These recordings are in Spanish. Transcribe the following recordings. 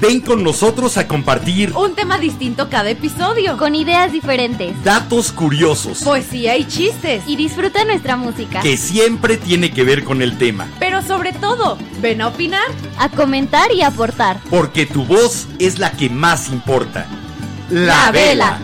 Ven con nosotros a compartir Un tema distinto cada episodio. Con ideas diferentes. datos curiosos Poesía y chistes. Y disfruta nuestra música. que siempre tiene que ver con el tema, Pero sobre todo, ven a opinar. A comentar y aportar. porque tu voz es la que más importa. La, La vela.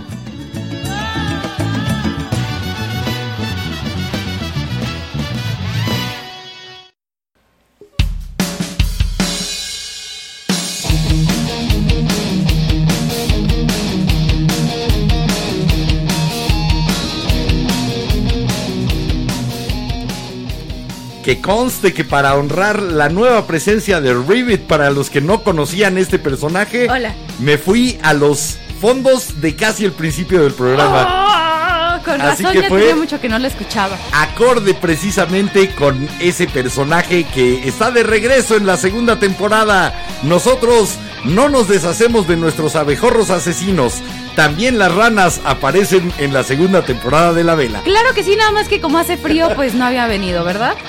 Que conste que para honrar la nueva presencia de Rivet para los que no conocían este personaje, Hola. me fui a los fondos de casi el principio del programa. Ah, con Así razón que ya fue- tenía mucho que no la escuchaba. Acorde precisamente con ese personaje que está de regreso en la segunda temporada. Nosotros no nos deshacemos de nuestros abejorros asesinos. También las ranas aparecen en la segunda temporada de La Vela. Claro que sí, nada más que como hace frío, pues no había venido, ¿verdad?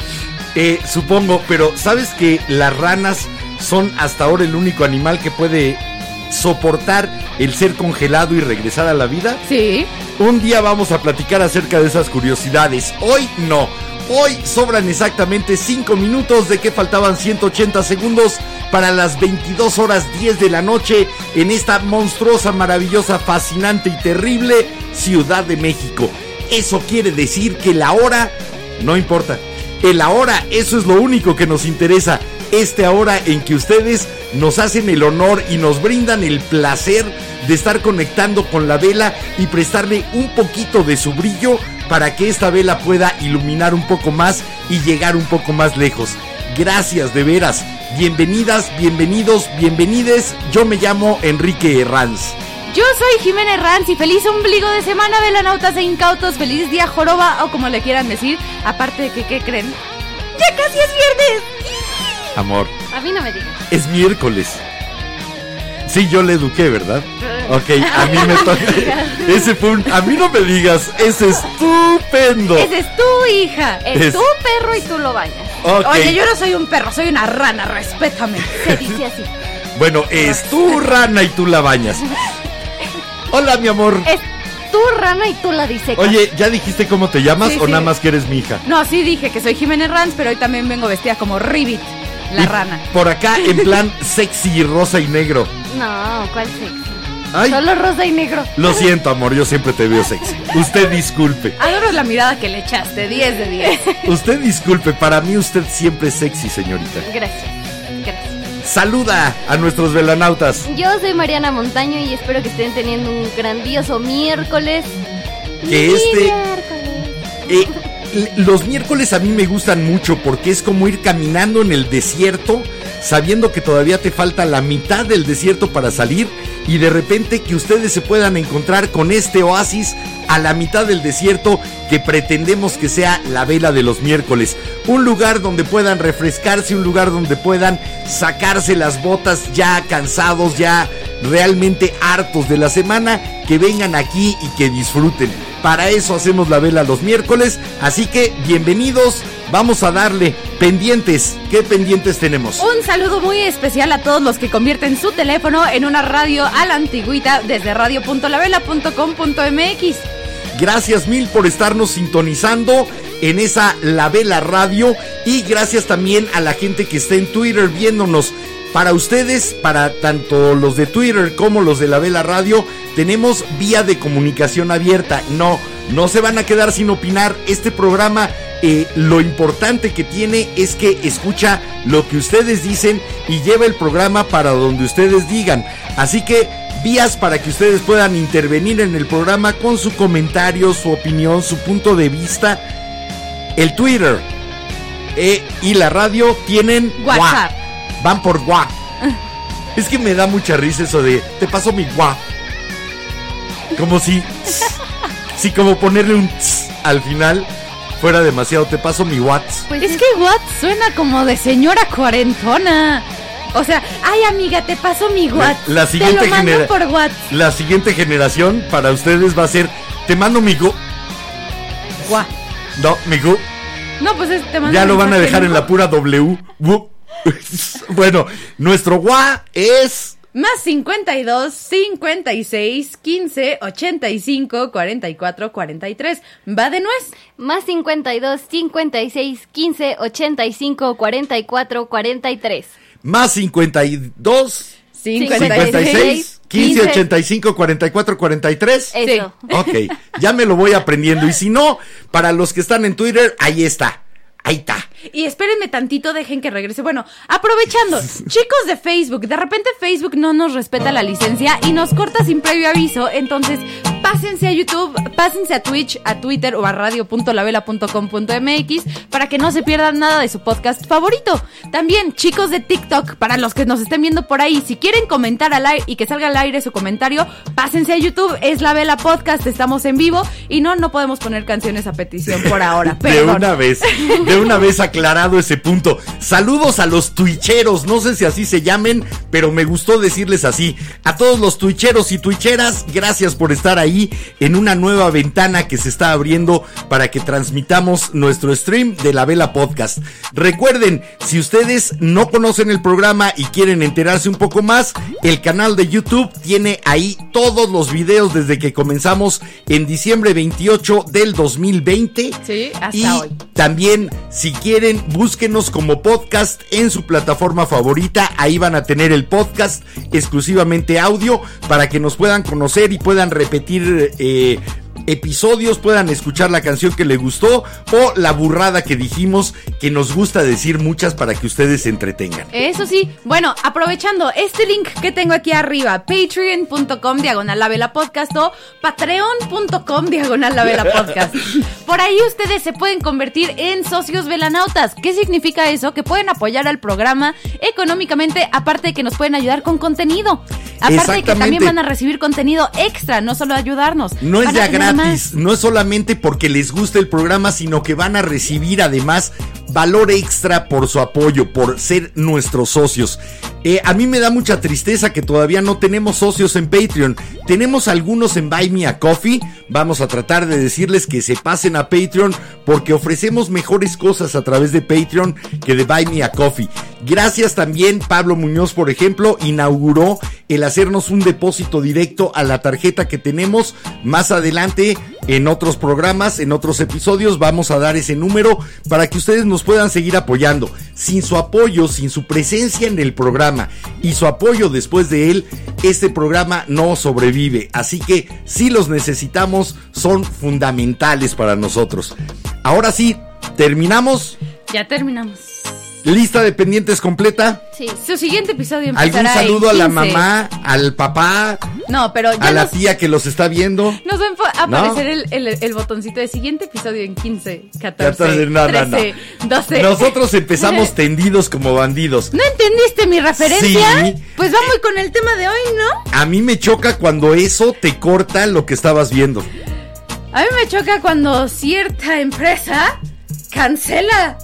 Eh, supongo, pero ¿sabes que las ranas son hasta ahora el único animal que puede soportar el ser congelado y regresar a la vida? Sí. Un día vamos a platicar acerca de esas curiosidades. Hoy no. Hoy sobran exactamente 5 minutos de que faltaban 180 segundos para las 22 horas 10 de la noche en esta monstruosa, maravillosa, fascinante y terrible Ciudad de México. Eso quiere decir que la hora no importa. El ahora, eso es lo único que nos interesa. Este ahora en que ustedes nos hacen el honor y nos brindan el placer de estar conectando con la vela y prestarle un poquito de su brillo para que esta vela pueda iluminar un poco más y llegar un poco más lejos. Gracias de veras. Bienvenidas, bienvenidos, bienvenides. Yo me llamo Enrique Herranz. Yo soy Jiménez Ranz y feliz ombligo de semana, velanautas e incautos. Feliz día joroba o como le quieran decir. Aparte de que, ¿qué creen? ¡Ya casi es viernes! Amor, A mí no me digas. es miércoles. Sí, yo le eduqué, ¿verdad? Ok, a mí me toca. Ese fue un. A mí no me digas, es estupendo. Esa es tu hija. Es, Es- tu perro y tú lo bañas. Oye, yo no soy un perro, soy una rana, respétame. Se dice así. Bueno, es tu rana y tú la bañas. Hola, mi amor. Es tu rana y tú la disecas. Oye, ¿ya dijiste cómo te llamas Sí, o sí. nada más que eres mi hija? No, sí dije que soy Jiménez Ranz, pero hoy también vengo vestida como Ribbit, la Y rana. Por acá, en plan sexy, rosa y negro. No, ¿cuál sexy? Ay, Solo rosa y negro. lo siento, amor, yo siempre te veo sexy. Usted disculpe. Adoro la mirada que le echaste, 10 de 10. Usted disculpe, para mí usted siempre es sexy, señorita. Gracias. Saluda a nuestros velanautas. Yo soy Mariana Montaño y espero que estén teniendo un grandioso miércoles. Que este- Miércoles. Eh, los miércoles a mí me gustan mucho porque es como ir caminando en el desierto, sabiendo que todavía te falta la mitad del desierto para salir y de repente que ustedes se puedan encontrar con este oasis a la mitad del desierto que pretendemos que sea la vela de los miércoles. Un lugar donde puedan refrescarse, un lugar donde puedan sacarse las botas ya cansados, ya realmente hartos de la semana, que vengan aquí y que disfruten. Para eso hacemos la vela los miércoles, así que bienvenidos, vamos a darle pendientes. ¿Qué pendientes tenemos? Un saludo muy especial a todos los que convierten su teléfono en una radio a la antigüita desde radio.lavela.com.mx. Gracias mil por estarnos sintonizando en esa La Vela Radio y gracias también a la gente que está en Twitter viéndonos. Para ustedes, para tanto los de Twitter como los de La Vela Radio, tenemos vía de comunicación abierta. No, no se van a quedar sin opinar. Este programa, eh, lo importante que tiene es que escucha lo que ustedes dicen y lleva el programa para donde ustedes digan. Así que vías para que ustedes puedan intervenir en el programa con su comentario, su opinión, su punto de vista. El Twitter eh, y la radio tienen WhatsApp. Van por WhatsApp. Es que me da mucha risa eso de te paso mi WhatsApp. Como si Sí, como ponerle un tss al final fuera demasiado. Te paso mi WhatsApp. Pues es es- que what suena como de señora cuarentona. O sea, ay amiga, te paso mi WhatsApp. la siguiente te lo mando genera- por WhatsApp. La siguiente generación para ustedes va a ser, te mando mi gu... Guau. No, mi gu... No, pues es- te mando Ya lo van a dejar en la pura W. Bueno, nuestro gua es... Más 52 56 15 85 44 43. Va de nuez. Más 52, 56, 15, 85, 44, 43. Más 52, 56, 15, 15, 85, 44, 43. Eso. Ok, ya me lo voy aprendiendo. Y si no, para los que están en Twitter, ahí está. Ahí está. Y espérenme tantito, dejen que regrese. Bueno, aprovechando, chicos de Facebook, de repente Facebook no nos respeta la licencia y nos corta sin previo aviso. Entonces, pásense a YouTube, pásense a Twitch, a Twitter o a radio.lavela.com.mx para que no se pierdan nada de su podcast favorito. También, chicos de TikTok, para los que nos estén viendo por ahí, si quieren comentar al aire y que salga al aire su comentario, pásense a YouTube, es La Vela Podcast, estamos en vivo y no, no podemos poner canciones a petición por ahora. De una vez, de una vez aclarado ese punto. Saludos a los twitcheros, no sé si así se llamen, pero me gustó decirles así. A todos los twitcheros y twitcheras, gracias por estar ahí en una nueva ventana que se está abriendo para que transmitamos nuestro stream de la Vela Podcast. Recuerden, si ustedes no conocen el programa y quieren enterarse un poco más, el canal de YouTube tiene ahí todos los videos desde que comenzamos en diciembre 28 del 2020. Sí, hasta y hoy. También, si quieren, búsquenos como podcast en su plataforma favorita. Ahí van a tener el podcast exclusivamente audio para que nos puedan conocer y puedan repetir eh, episodios, puedan escuchar la canción que les gustó o la burrada que dijimos, que nos gusta decir muchas para que ustedes se entretengan. Eso sí, bueno, aprovechando este link que tengo aquí arriba, patreon.com diagonal la vela podcast o patreon.com diagonal la vela podcast. Por ahí ustedes se pueden convertir en socios velanautas. ¿Qué significa eso? Que pueden apoyar al programa económicamente, aparte de que nos pueden ayudar con contenido. Aparte de que también van a recibir contenido extra, no solo ayudarnos. No es de más. No es solamente porque les guste el programa, sino que van a recibir además valor extra por su apoyo, por ser nuestros socios. Eh, a mí me da mucha tristeza que todavía no tenemos socios en Patreon. Tenemos algunos en Buy Me a Coffee. Vamos a tratar de decirles que se pasen a Patreon porque ofrecemos mejores cosas a través de Patreon que de Buy Me a Coffee. Gracias también, Pablo Muñoz, por ejemplo, inauguró el hacernos un depósito directo a la tarjeta que tenemos. Más adelante, en otros programas, en otros episodios, vamos a dar ese número para que ustedes nos puedan seguir apoyando. Sin su apoyo, sin su presencia en el programa y su apoyo después de él, este programa no sobrevive. Así que si los necesitamos, son fundamentales para nosotros. Ahora sí, terminamos. Ya terminamos. Lista de pendientes completa. Sí. Su siguiente episodio ¿Algún empezará saludo a la 15. mamá, al papá, No, pero ya a la tía que los está viendo? Nos va a aparecer el, el- el botoncito de siguiente episodio en 15, 14, 14, no, no, no. 13, 12. Nosotros empezamos tendidos como bandidos. ¿No entendiste mi referencia? Sí. Pues vamos con el tema de hoy, ¿no? A mí me choca cuando eso te corta lo que estabas viendo. A mí me choca cuando cierta empresa cancela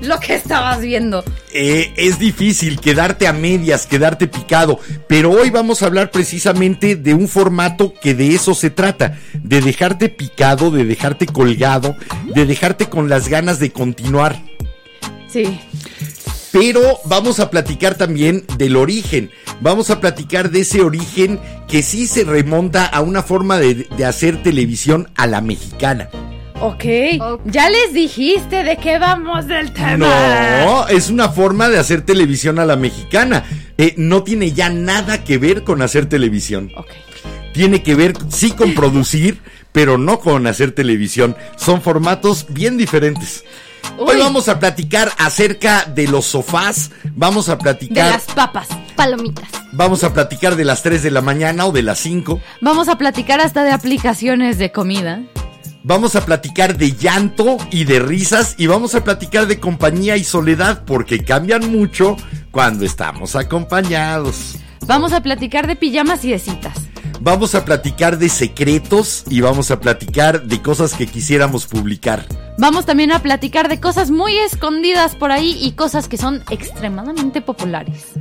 lo que estabas viendo. Eh, es difícil quedarte a medias, quedarte picado, pero hoy vamos a hablar precisamente de un formato que de eso se trata, de dejarte picado, de dejarte colgado, de dejarte con las ganas de continuar. Sí. Pero vamos a platicar también del origen. Vamos a platicar de ese origen que sí se remonta a una forma de, de hacer televisión a la mexicana. Ok. Ok. Ya les dijiste de qué vamos del tema. No, es una forma de hacer televisión a la mexicana. Eh, no tiene ya nada que ver con hacer televisión. Ok. Tiene que ver, sí, con producir, pero no con hacer televisión. Son formatos bien diferentes. Hoy vamos a platicar acerca de los sofás. Vamos a De platicar. las papas. Palomitas. Vamos a platicar de las 3 de la mañana o de las 5. Vamos a platicar hasta de aplicaciones de comida. Vamos a platicar de llanto y de risas. Y vamos a platicar de compañía y soledad porque cambian mucho cuando estamos acompañados. Vamos a platicar de pijamas y de citas. Vamos a platicar de secretos y vamos a platicar de cosas que quisiéramos publicar. Vamos también a platicar de cosas muy escondidas por ahí y cosas que son extremadamente populares.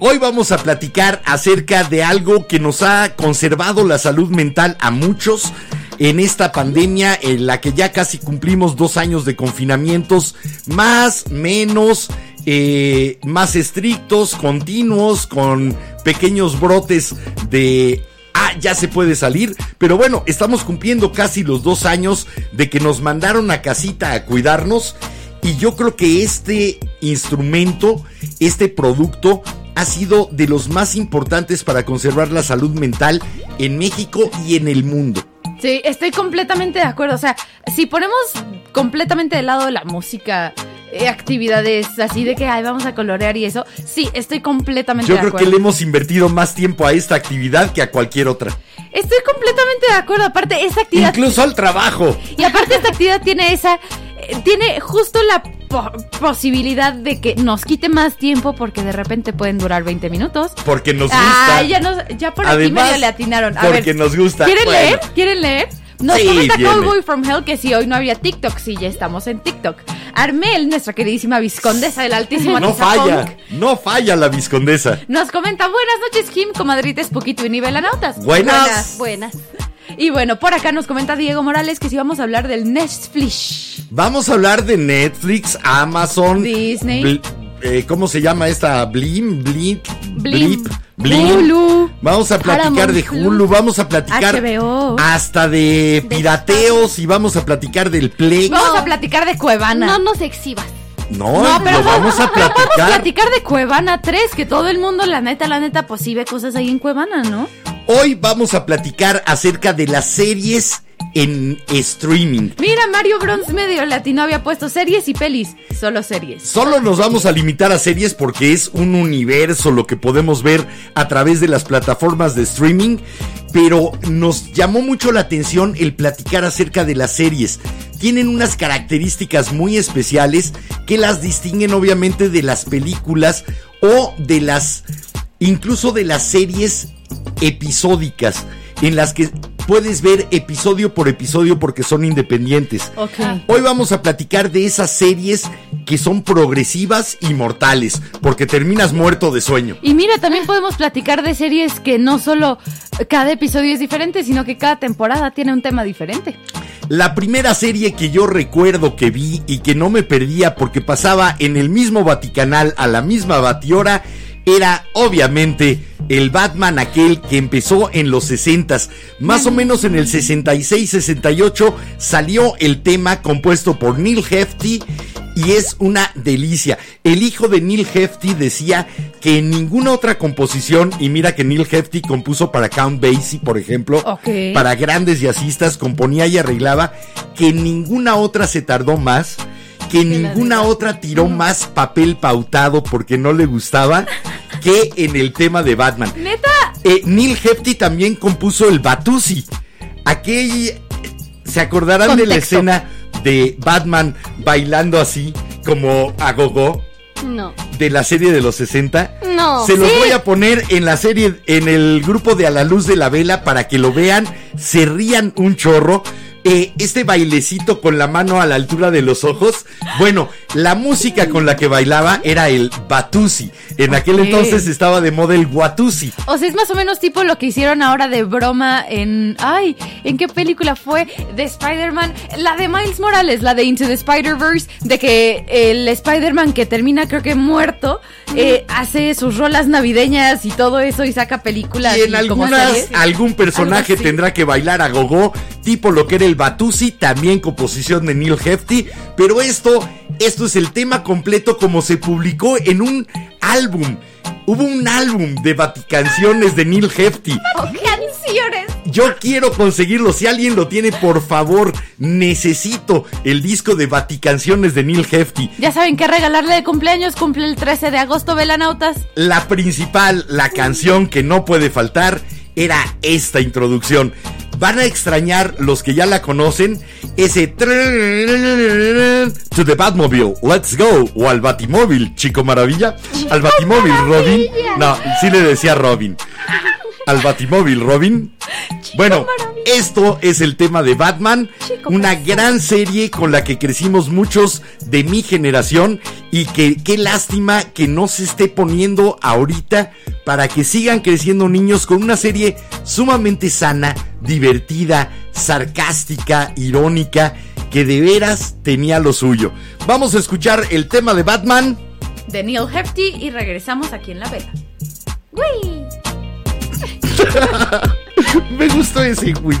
Hoy vamos a platicar acerca de algo que nos ha conservado la salud mental a muchos en esta pandemia en la que ya casi cumplimos dos años de confinamientos, más, menos, eh, más estrictos, continuos, con pequeños brotes de ah, ya se puede salir. Pero bueno, estamos cumpliendo casi los dos años de que nos mandaron a casita a cuidarnos. Y yo creo que este instrumento, este producto, ha sido de los más importantes para conservar la salud mental en México y en el mundo. Sí, estoy completamente de acuerdo. O sea, si ponemos completamente de lado la música, actividades así de que ay, vamos a colorear y eso, sí, estoy completamente Yo de creo acuerdo. que le hemos invertido más tiempo a esta actividad que a cualquier otra. Estoy completamente de acuerdo. Aparte, esta actividad. Incluso al trabajo. Y aparte, esta actividad tiene esa. eh, Tiene justo la po- posibilidad de que nos quite más tiempo porque de repente pueden durar 20 minutos. Porque nos gusta. Ah, ya, nos, ya por aquí medio le atinaron. A porque ver, nos gusta. ¿Quieren Bueno. leer? ¿Quieren leer? Nos Sí, comenta viene. Cowboy from Hell que si hoy no había TikTok, sí, ya estamos en TikTok. Armel, nuestra queridísima viscondesa del altísimo No falla, no falla la viscondesa. Nos comenta, buenas noches, Kim, comadrites, poquito y nivelanautas. Buenas. Buenas. Y bueno, por acá nos comenta Diego Morales que si vamos a hablar del Netflix. Vamos a hablar de Netflix, Amazon, Disney. Bl- eh, ¿Cómo se llama esta? Blim, Blip. Blip, Blim. Hulu. Vamos a platicar de Hulu, vamos a platicar HBO. hasta de pirateos y vamos a platicar del Play. Vamos a platicar de Cuevana. No nos exhibas. No, No, pero lo vamos a pero podemos platicar. platicar de Cuevana 3, que todo el mundo, la neta, la neta, pues sí ve cosas ahí en Cuevana, ¿no? Hoy vamos a platicar acerca de las series en streaming. Mira, Mario Bronze medio latino había puesto series y pelis. Solo series. Solo nos vamos a limitar a series porque es un universo lo que podemos ver a través de las plataformas de streaming, pero nos llamó mucho la atención el platicar acerca de las series. Tienen unas características muy especiales que las distinguen obviamente de las películas o de las incluso de las series episódicas en las que puedes ver episodio por episodio porque son independientes. Hoy vamos a platicar de esas series que son progresivas y mortales, porque terminas muerto de sueño. Y mira, también podemos platicar de series que no solo cada episodio es diferente, sino que cada temporada tiene un tema diferente. La primera serie que yo recuerdo que vi y que no me perdía porque pasaba en el mismo Vaticanal a la misma batiora era obviamente el Batman aquel que empezó en los 60s, más o menos en el 66-68 salió el tema compuesto por Neil Hefti y es una delicia. El hijo de Neil Hefti decía que en ninguna otra composición, y mira que Neil Hefti compuso para Count Basie, por ejemplo, para grandes jazzistas, componía y arreglaba, que en ninguna otra se tardó más, que ninguna otra tiró más papel pautado porque no le gustaba que en el tema de Batman. Neta, Eh, Neil Hefti también compuso el Batusi. Aquel. ¿Se acordarán de la escena de Batman bailando así, como a gogo, No. de la serie de los 60? No. Se los Sí. voy a poner en la serie, en el grupo de A la Luz de la Vela para que lo vean, se rían un chorro. Eh, este bailecito con la mano a la altura de los ojos. Bueno, la música con la que bailaba era el Batusi. En aquel entonces estaba de moda el Guatusi. o sea, es más o menos tipo lo que hicieron ahora de broma en. Ay, ¿en qué película fue? De Spider-Man. La de Miles Morales, la de Into the Spider-Verse. De que el Spider-Man que termina, creo que muerto, eh, hace sus rolas navideñas y todo eso y saca películas. Y en y algunas, algún personaje tendrá que bailar a gogo, tipo lo que era el Batusi, también composición de Neil Hefti. Pero esto, esto es el tema completo como se publicó en un álbum. Hubo un álbum de Vaticanciones de Neil Hefti. canciones. Yo quiero conseguirlo. Si alguien lo tiene, por favor, necesito el disco de Vaticanciones de Neil Hefti. Ya saben qué regalarle de cumpleaños. Cumple el 13 de agosto, Velanautas. La principal, la canción que no puede faltar, era esta introducción. Van a extrañar los que ya la conocen ese to the Batmobile, let's go o al Batimóvil, chico maravilla, al Batimóvil, Robin. No, sí le decía Robin. al Batimóvil, Robin. Bueno, esto es el tema de Batman, una gran serie con la que crecimos muchos de mi generación y que qué lástima que no se esté poniendo ahorita para que sigan creciendo niños con una serie sumamente sana, divertida, sarcástica, irónica, que de veras tenía lo suyo. Vamos a escuchar el tema de Batman. De Neil Hefti y regresamos aquí en la vela. ¡Uy! Me gustó ese, güey.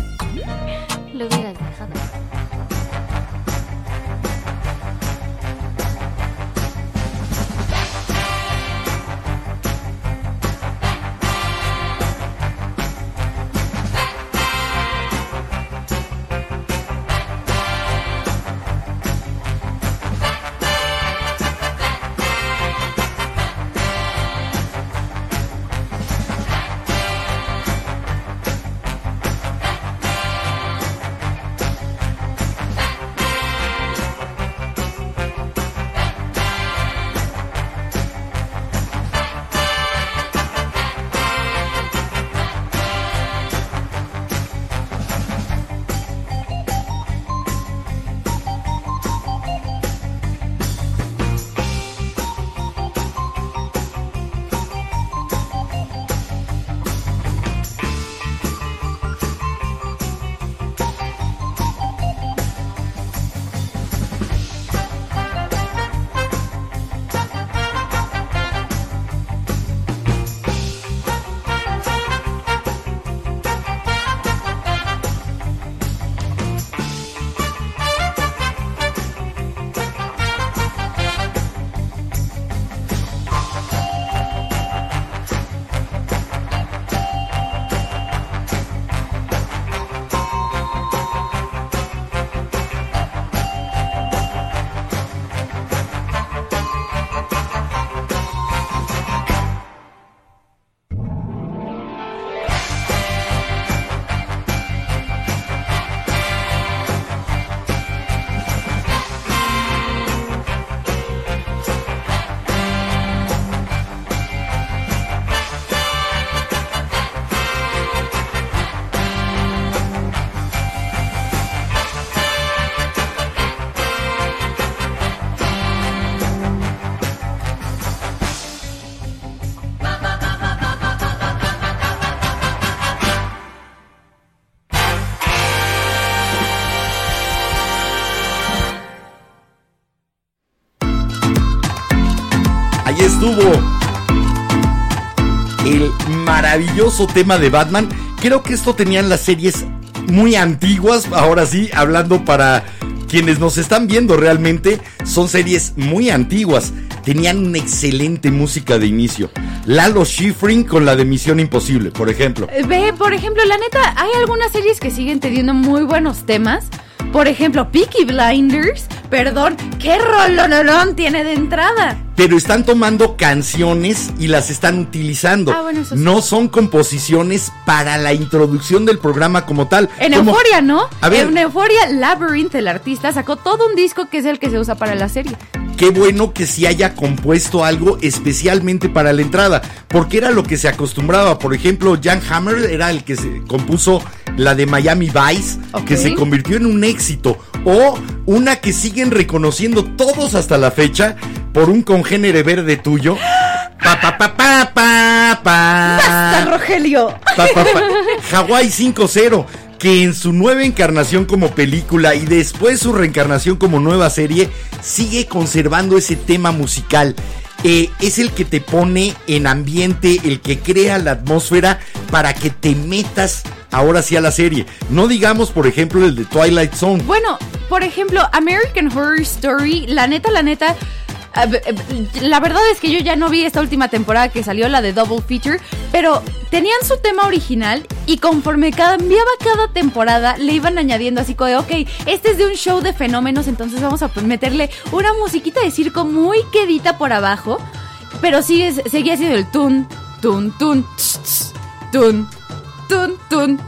El maravilloso tema de Batman. Creo que esto tenían las series muy antiguas, ahora sí, hablando para quienes nos están viendo realmente, son series muy antiguas. Tenían una excelente música de inicio. Lalo Schifrin con la de Misión Imposible, por ejemplo. Eh, Ve, por ejemplo, la neta, hay algunas series que siguen teniendo muy buenos temas. Por ejemplo, Peaky Blinders. Perdón, ¿qué rolonón tiene de entrada? Pero están tomando canciones y las están utilizando. Ah, bueno, eso sí. No son composiciones para la introducción del programa como tal. En Como- Euforia, ¿no? A ver. En Euforia, Labyrinth, el artista, sacó todo un disco que es el que se usa para la serie. Qué bueno que se haya compuesto algo especialmente para la entrada, porque era lo que se acostumbraba. Por ejemplo, Jan Hammer era el que se compuso la de Miami Vice, que se convirtió en un éxito, o una que siguen reconociendo todos hasta la fecha por un congénere verde tuyo. Pa pa pa pa pa pa. ¡Basta, Rogelio! Pa, pa, pa. Hawaii 5-0, que en su nueva encarnación como película y después su reencarnación como nueva serie, sigue conservando ese tema musical. Eh, es el que te pone en ambiente, el que crea la atmósfera para que te metas ahora sí a la serie. No digamos, por ejemplo, el de Twilight Zone. Bueno, por ejemplo, American Horror Story, la neta, la neta. Eh, La verdad es que yo ya no vi esta última temporada que salió, la de Double Feature, pero tenían su tema original y conforme cambiaba cada temporada le iban añadiendo así como de, ok, este es de un show de fenómenos, entonces vamos a meterle una musiquita de circo muy quedita por abajo, pero seguía siendo el tun, tun, tun, tss, tss, tun, tun, tun.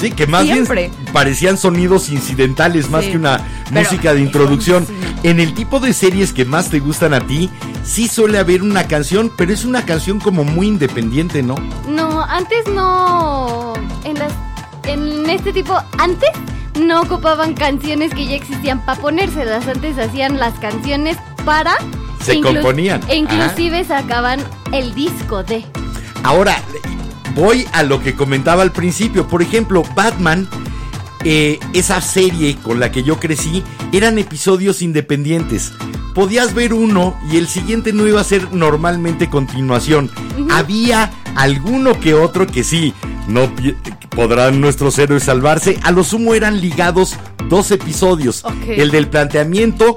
Sí, que más Siempre. bien parecían sonidos incidentales más Sí. que una música de introducción. En el tipo de series que más te gustan a ti, sí suele haber una canción, pero es una canción como muy independiente, ¿no? No, antes no. En, las, en este tipo, antes no ocupaban canciones que ya existían para ponérselas. Antes hacían las canciones para. Se inclu- componían. E inclusive sacaban el disco de. Ahora, voy a lo que comentaba al principio. Por ejemplo, Batman, eh, esa serie con la que yo crecí, eran episodios independientes. Podías ver uno y el siguiente no iba a ser normalmente continuación. Había alguno que otro que sí, no podrán nuestros héroes salvarse. A lo sumo eran ligados dos episodios. El del planteamiento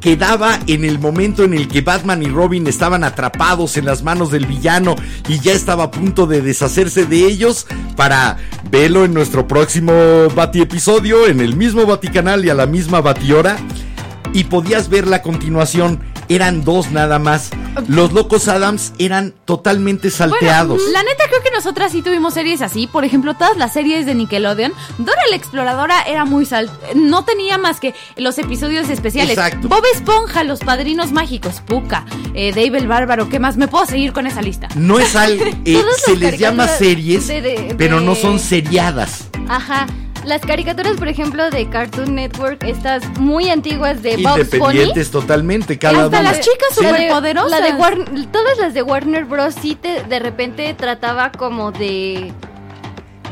quedaba en el momento en el que Batman y Robin estaban atrapados en las manos del villano y ya estaba a punto de deshacerse de ellos para verlo en nuestro próximo Bati episodio en el mismo Vaticanal y a la misma Batiora y podías ver la continuación eran dos nada más los locos Adams eran totalmente salteados Bueno, la neta creo que nosotras sí tuvimos series así. Por ejemplo, todas las series de Nickelodeon. Dora la Exploradora era muy sal... No tenía más que los episodios especiales. Exacto. Bob Esponja, Los Padrinos Mágicos, Puka, eh, Dave el Bárbaro. ¿Qué más? Me puedo seguir con esa lista. no es algo eh, se les llama series de- de- pero no son seriadas Ajá. Las caricaturas, por ejemplo, de Cartoon Network, estas muy antiguas de Bugs Bunny. independientes totalmente cada Hasta una las chicas La de- superpoderosas. La de Warner, todas las de Warner Bros. sí te, de repente trataba como de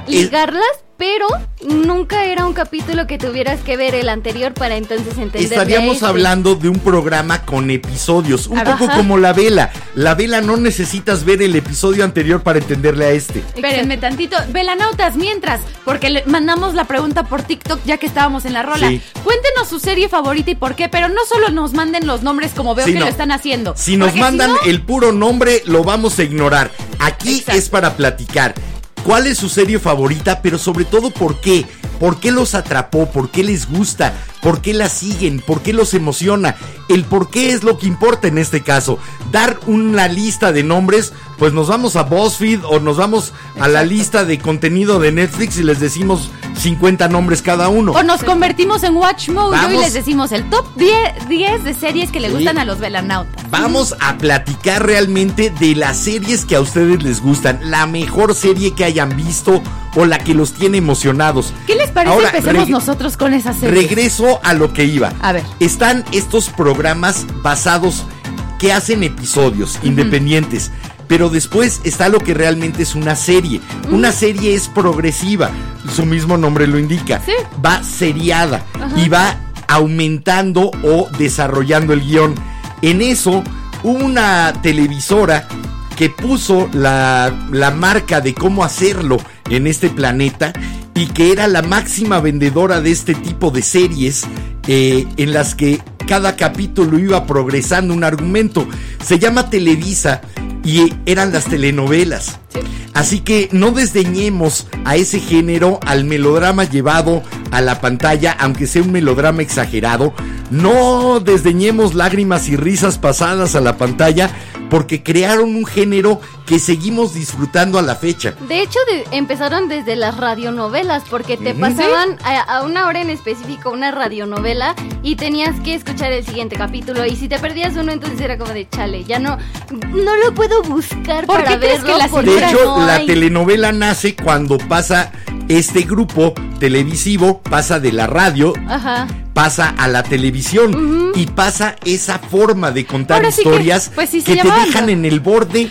ligarlas, pero nunca era un capítulo que tuvieras que ver el anterior para entonces entender. Estaríamos este. hablando de un programa con episodios, un Ajá. poco como la vela. La vela no necesitas ver el episodio anterior para entenderle a este. Espérenme tantito. Velanautas, mientras, porque le mandamos la pregunta por TikTok ya que estábamos en la rola. Sí. Cuéntenos su serie favorita y por qué, pero no solo nos manden los nombres como veo Sí, que no. lo están haciendo. Si nos mandan no, el puro nombre, lo vamos a ignorar. Aquí Exacto. es para platicar. ¿Cuál es su serie favorita? Pero sobre todo, ¿por qué? ¿Por qué los atrapó? ¿Por qué les gusta? ¿Por qué la siguen? ¿Por qué los emociona? El por qué es lo que importa en este caso. Dar una lista de nombres, pues nos vamos a BuzzFeed o nos vamos a la lista de contenido de Netflix y les decimos 50 nombres cada uno. O nos convertimos en Watch Mode y les decimos el top 10, 10 de series que le Sí. gustan a los velanautas. Vamos a platicar realmente de las series que a ustedes les gustan, la mejor serie que hayan visto o la que los tiene emocionados. ¿Qué les parece Ahora, empecemos nosotros con esa serie? Regreso a lo que iba. A ver. Están estos programas basados que hacen episodios independientes. Pero después está lo que realmente es una serie. Una serie es progresiva. Su mismo nombre lo indica. Sí. Va seriada y va aumentando o desarrollando el guion. En eso, una televisora que puso la, la marca de cómo hacerlo en este planeta y que era la máxima vendedora de este tipo de series eh, en las que cada capítulo iba progresando un argumento. Se llama Televisa y eran las telenovelas. Así que no desdeñemos a ese género, al melodrama llevado a la pantalla, aunque sea un melodrama exagerado. No desdeñemos lágrimas y risas pasadas a la pantalla, porque crearon un género que seguimos disfrutando a la fecha. De hecho, de- empezaron desde las radionovelas, porque te pasaban a, a una hora en específico una radionovela y tenías que escuchar el siguiente capítulo. Y si te perdías uno, entonces era como de chale, ya no, no lo puedo buscar ¿Por para qué crees verlo. que las porque De hecho, no la telenovela nace cuando pasa este grupo televisivo, pasa de la radio, Ajá. pasa a la televisión y pasa esa forma de contar Ahora sí que, historias pues sí, que te dejan en el borde.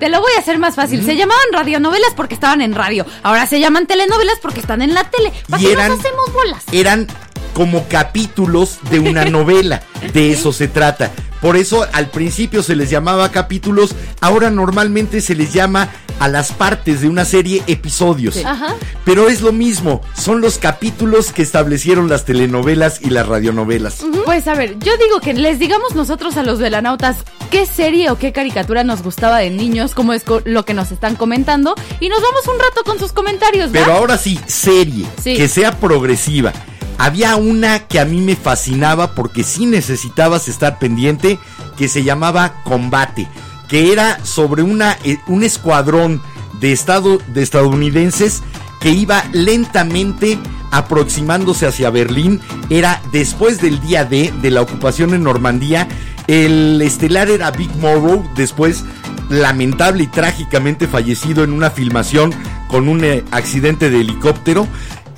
Te lo voy a hacer más fácil. Se llamaban radionovelas porque estaban en radio. Ahora se llaman telenovelas porque están en la tele. ¿Para Y qué eran- nos hacemos bolas? eran como capítulos de una novela. De eso se trata. Por eso al principio se les llamaba capítulos, ahora normalmente se les llama a las partes de una serie episodios. Ajá. Pero es lo mismo, son los capítulos que establecieron las telenovelas y las radionovelas. Pues a ver, yo digo que les digamos nosotros a los velanautas qué serie o qué caricatura nos gustaba de niños, como es lo que nos están comentando, y nos vamos un rato con sus comentarios, ¿va? Pero ahora sí, serie, Sí. que sea progresiva. Había una que a mí me fascinaba porque sí necesitabas estar pendiente, que se llamaba Combate, que era sobre una, eh, un escuadrón de, estado, de estadounidenses que iba lentamente aproximándose hacia Berlín. Era después del día D de la ocupación en Normandía El estelar era Big Morrow, después lamentable y trágicamente fallecido en una filmación con un eh, accidente de helicóptero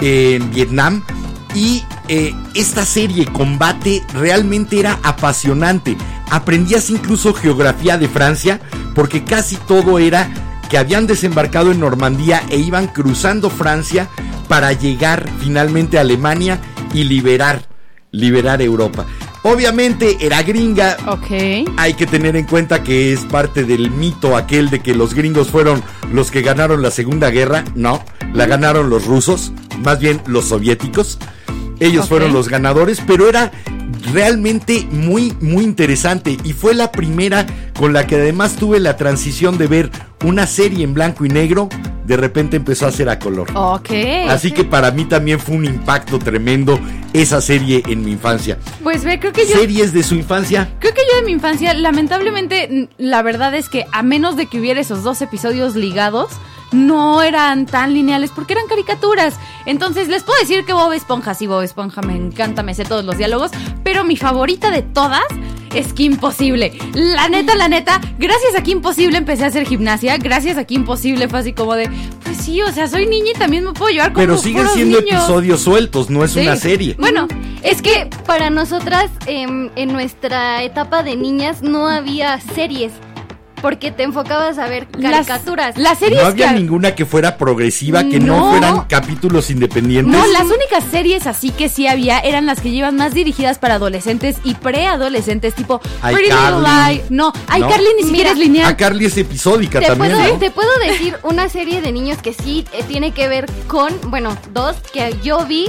en Vietnam. Y eh, esta serie Combate realmente era apasionante. Aprendías incluso geografía de Francia porque casi todo era que habían desembarcado en Normandía e iban cruzando Francia para llegar finalmente a Alemania y liberar, liberar Europa. Obviamente era gringa. Ok. Hay que tener en cuenta que es parte del mito aquel de que los gringos fueron los que ganaron la Segunda Guerra. No, la ganaron los rusos, más bien los soviéticos. Ellos fueron los ganadores, pero era realmente muy, muy interesante. Y fue la primera con la que además tuve la transición de ver una serie en blanco y negro. De repente empezó a ser a color. Ok. Así que para mí también fue un impacto tremendo esa serie en mi infancia. Pues ve, creo que yo. ¿Series de su infancia? Creo que yo de mi infancia, lamentablemente, la verdad es que a menos de que hubiera esos dos episodios ligados, no eran tan lineales porque eran caricaturas. Entonces, les puedo decir que Bob Esponja, sí, Bob Esponja me encanta, me sé todos los diálogos, pero mi favorita de todas es Kim Possible. La neta, la neta, gracias a Kim Possible empecé a hacer gimnasia, gracias a Kim Possible fue así como de, pues sí, o sea, soy niña y también me puedo llevar como Pero siguen siendo niños. episodios sueltos, no es Sí. una serie. Bueno, es que Para nosotras, em, en nuestra etapa de niñas, no había series. Porque te enfocabas a ver caricaturas. Las, series no había que- ninguna que fuera progresiva, que no, No. fueran capítulos independientes. No, las únicas series así que sí había eran las que llevan más dirigidas para adolescentes y preadolescentes, tipo Pretty Little iCarly. Lie. No, No. iCarly ni siquiera Mira, es lineal. A Carly es episódica Te también, puedo, ¿no? te puedo decir una serie de niños que sí eh, tiene que ver con, bueno, dos que yo vi,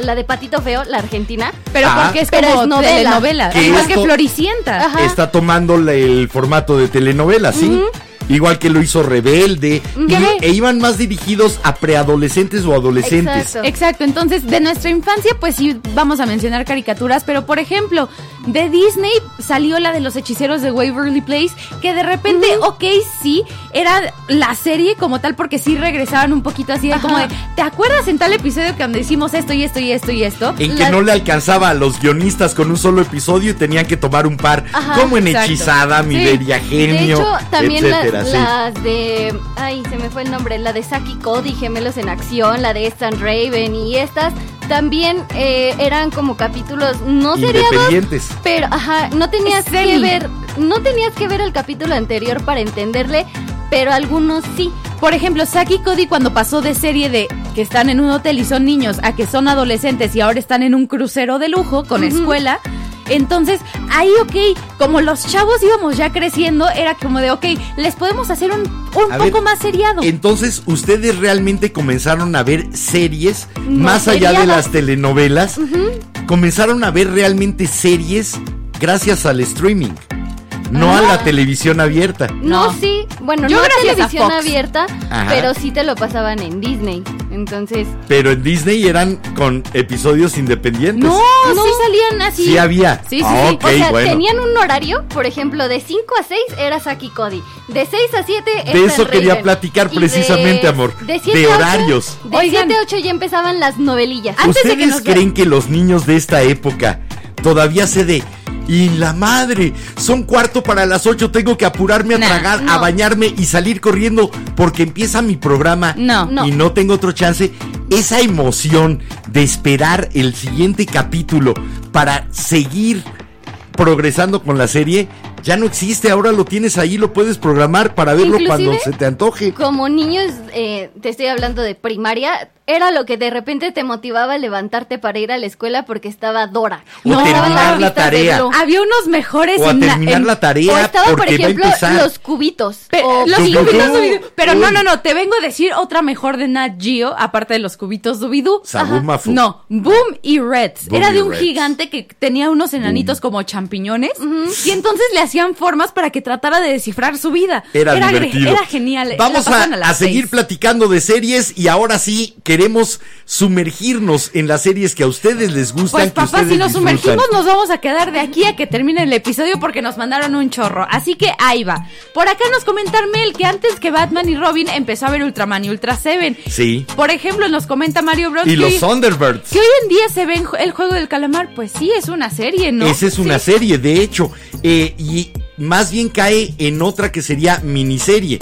la de Patito Feo, la argentina. pero Ah. porque es Pero como es novela. telenovela. Igual que Floricienta. Ajá. Está tomando el formato de telenovela, ¿sí? Igual que lo hizo Rebelde. y- e iban más dirigidos a preadolescentes o adolescentes. Exacto. Exacto, entonces de nuestra infancia pues sí vamos a mencionar caricaturas, pero por ejemplo, de Disney salió la de los hechiceros de Waverly Place, que de repente, ok, sí, era la serie como tal, porque sí regresaban un poquito así de como de. ¿te acuerdas en tal episodio que donde hicimos esto y esto y esto y esto? En que no le alcanzaba a los guionistas con un solo episodio y tenían que tomar un par. Ajá, como en exacto. Hechizada, Mi Sí. Beria De Genio, hecho, también la- etcétera, sí. las de. Ay, se me fue el nombre. La de Saki Cody, Gemelos en Acción, la de Stan Raven y estas también eh, eran como capítulos no seriados. Independientes. Pero, ajá, no tenías que ver. No tenías que ver el capítulo anterior para entenderle, pero algunos sí. Por ejemplo, Saki y Cody cuando pasó de serie de que están en un hotel y son niños a que son adolescentes y ahora están en un crucero de lujo con escuela. Entonces, ahí, ok, como los chavos íbamos ya creciendo, era como de, ok, les podemos hacer un, un A poco ver, más seriado. Entonces, ustedes realmente comenzaron a ver series No más allá de las telenovelas. Comenzaron a ver realmente series gracias al streaming, no a Ah. la televisión abierta. No, No. sí. Bueno, Yo no gracias a televisión Fox. abierta, Ajá. pero sí te lo pasaban en Disney. Entonces. Pero en Disney eran con episodios independientes. no, No. sí salían así. Sí había. Sí, sí, Ah, sí. ok, o sea, bueno. tenían un horario, por ejemplo, de 5 a 6 era Saki Cody. De 6 a 7 De eso quería platicar precisamente, amor. De, De 7 a 8, horarios. De Oigan. 7 a 8 ya empezaban las novelillas. Ah, Antes de que ¿Ustedes nos- creen que los niños de esta época todavía se de... Y la madre, son cuarto para las ocho, tengo que apurarme a Nah, tragar, a bañarme y salir corriendo porque empieza mi programa No. No. y no tengo otro chance. Esa emoción de esperar el siguiente capítulo para seguir progresando con la serie ya no existe. Ahora lo tienes ahí, lo puedes programar para verlo Inclusive, cuando se te antoje. Como niños, eh, te estoy hablando de primaria, era lo que de repente te motivaba a levantarte para ir a la escuela porque estaba Dora. O Estaban terminar la tarea. Había unos mejores O a en la- terminar en- la O tarea estaba, por ejemplo, los cubitos. Pe- o los cubitos Scooby-Doo. Pero no, no, no, te vengo a decir otra mejor de Nat Geo, aparte de los cubitos. Mafu. No, Boom y Reds. Boom Era de un Reds. gigante que tenía unos enanitos como champiñones y entonces le hacían formas para que tratara de descifrar su vida. Era, divertido. Era genial. Vamos a, a seguir platicando de series y ahora sí queremos queremos sumergirnos en las series que a ustedes les gustan. Pues papá, si nos disfrutan. sumergimos nos vamos a quedar de aquí a que termine el episodio porque nos mandaron un chorro. Así que ahí va. Por acá nos comenta Mel que antes que Batman y Robin empezó a ver Ultraman y Ultra Seven. Sí. Por ejemplo, nos comenta Mario Bros. Y los Thunderbirds. que hoy en día se ve en ju- el juego del calamar, pues sí, es una serie, ¿no? Esa es una serie, de hecho, eh, y más bien cae en otra que sería miniserie.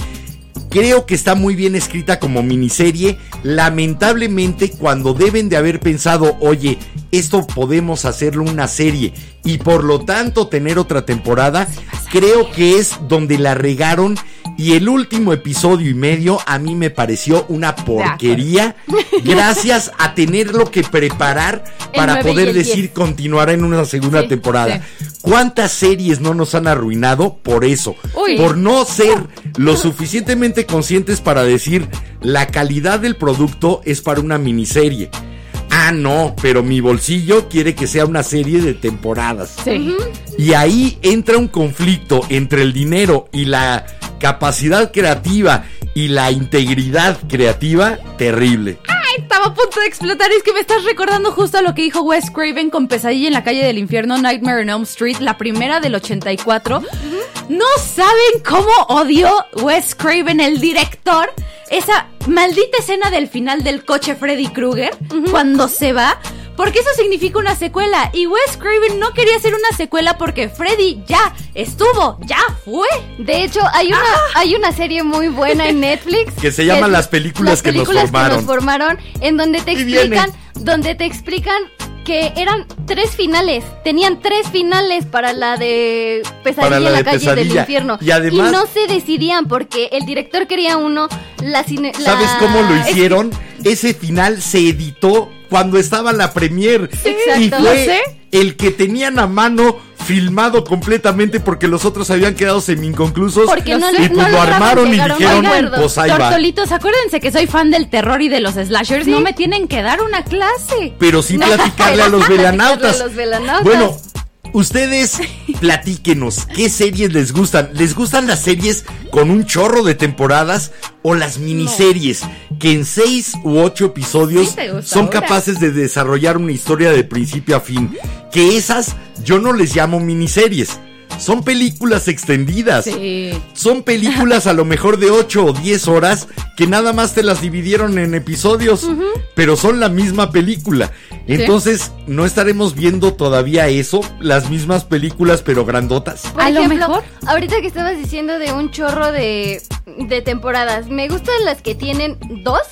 Creo que está muy bien escrita como miniserie. Lamentablemente, cuando deben de haber pensado, oye, esto podemos hacerlo una serie y por lo tanto tener otra temporada, creo que es donde la regaron. Y el último episodio y medio a mí me pareció una porquería. Gracias a tenerlo que preparar para poder decir continuará en una segunda Sí, temporada. ¿Cuántas series no nos han arruinado por eso? Uy. Por no ser lo suficientemente conscientes para decir la calidad del producto es para una miniserie. Ah, no, pero mi bolsillo quiere que sea una serie de temporadas. Sí. Y ahí entra un conflicto entre el dinero y la capacidad creativa y la integridad creativa terrible. Ay, estaba a punto de explotar. Es que me estás recordando justo a lo que dijo Wes Craven con Pesadilla en la calle del infierno, Nightmare on Elm Street, la primera del 84. No saben cómo odió Wes Craven, el director, esa maldita escena del final del coche Freddy Krueger, cuando se va. Porque eso significa una secuela. Y Wes Craven no quería hacer una secuela porque Freddy ya estuvo, ya fue. De hecho, hay una, hay una serie muy buena en Netflix. Que se llama Las películas Las que nos películas formaron. nos formaron, en donde te explican, donde te explican que eran tres finales. Tenían tres finales para la de Pesadilla la en la de calle del infierno. Y además- no se decidían porque el director quería uno, la cine. la- ¿Sabes cómo lo es- hicieron? Ese final se editó cuando estaba la premier. Exacto. Y fue sé. el que tenían a mano filmado completamente porque los otros habían quedado semi-inconclusos. Porque no, y pues no lo armaron y dijeron, pues ahí va. Tortolitos, acuérdense que soy fan del terror y de los slashers. Sí. No me tienen que dar una clase. Pero sí platicarle a los velanautas. Bueno, ustedes platíquenos, ¿qué series les gustan? ¿Les gustan las series con un chorro de temporadas o las miniseries que en seis u ocho episodios Sí son ahora. capaces de desarrollar una historia de principio a fin? Que esas yo no les llamo miniseries. Son películas extendidas. Sí. Son películas a lo mejor de 8 o 10 horas que nada más te las dividieron en episodios, pero son la misma película. Entonces, ¿no estaremos viendo todavía eso? Las mismas películas pero grandotas. Por A lo ejemplo, mejor. ahorita que estabas diciendo de un chorro de, de temporadas, me gustan las que tienen dos,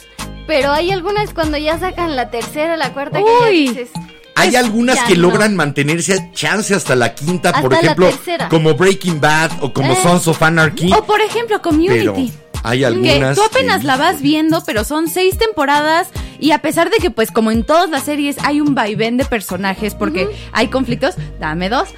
pero hay algunas cuando ya sacan la tercera, la cuarta, que ya dices. Hay pues, algunas que no. logran mantenerse a chance hasta la quinta, por Hasta la ejemplo, como Breaking Bad o como Eh. Sons of Anarchy. O por ejemplo, Pero Community. hay Que algunas. tú apenas que- la vas viendo, pero son seis temporadas y a pesar de que pues como en todas las series hay un vaivén de personajes porque hay conflictos, dame dos.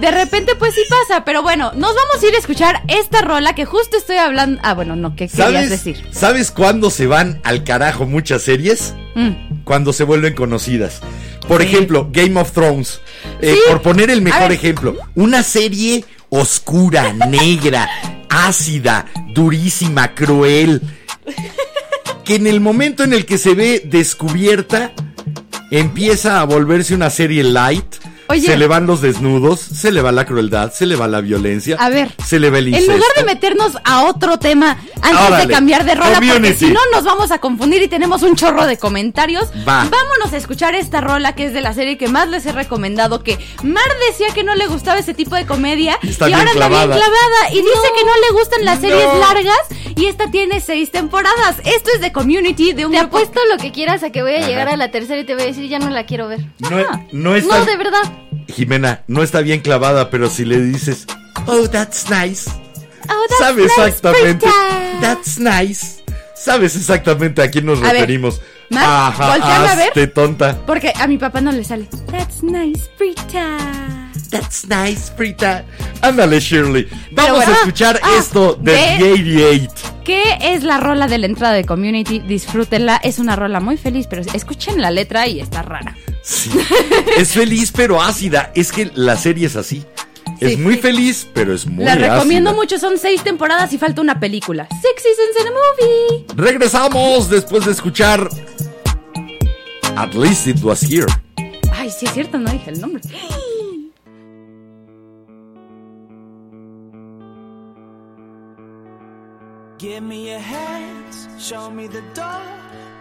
De repente pues sí pasa, pero bueno, nos vamos a ir a escuchar esta rola que justo estoy hablando. Ah, bueno, no, ¿qué querías ¿Sabes, decir? ¿Sabes cuándo se van al carajo muchas series? Mm. cuando se vuelven conocidas. Por Sí. ejemplo, Game of Thrones. Eh, Sí. Por poner el mejor ejemplo. Una serie oscura, negra, ácida, durísima, cruel. Que en el momento en el que se ve descubierta, empieza a volverse una serie light. Oye. Se le van los desnudos, se le va la crueldad, se le va la violencia. A ver, se le va el En incesto. lugar de meternos a otro tema antes Órale, de cambiar de rola, porque si no nos vamos a confundir y tenemos un chorro de comentarios, Va. vámonos a escuchar esta rola que es de la serie que más les he recomendado, que Mar decía que no le gustaba ese tipo de comedia Y está y bien ahora está bien clavada. y dice que no le gustan las series No. largas y esta tiene seis temporadas. Esto es de Community, de un Te grupo- apuesto lo que quieras a que voy a Ajá. llegar a la tercera y te voy a decir, ya no la quiero ver. No, no está, No, de verdad. Jimena, no está bien clavada, pero si le dices, oh, that's nice. Oh, that's Sabe nice, exactamente. That's nice. Sabes exactamente a quién nos A ver, referimos. Mar, volteame a ver. tonta. Porque a mi papá no le sale. That's nice, Brita. That's nice, Frita. Ándale, Shirley. Vamos bueno, a escuchar ah, esto de de- The 88. ¿Qué es la rola de la entrada de Community? Disfrútenla. Es una rola muy feliz, pero escuchen la letra y está rara. Sí. es feliz, pero ácida. Es que la serie es así. Es muy sí. feliz, pero es muy la recomiendo ácida. mucho. Son seis temporadas y falta una película. Six Seasons in a Movie. Regresamos después de escuchar At least it was here. Ay, sí es cierto, no dije el nombre. Give me your hands, show me the door.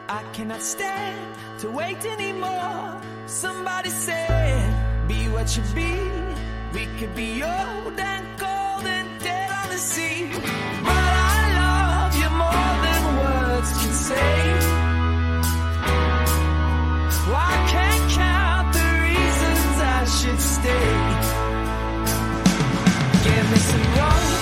I cannot stand to wait anymore. Somebody said, be what you be. We could be old and cold and dead on the sea. But I love you more than words can say. Well, I can't count the reasons I should stay. Give me some rope,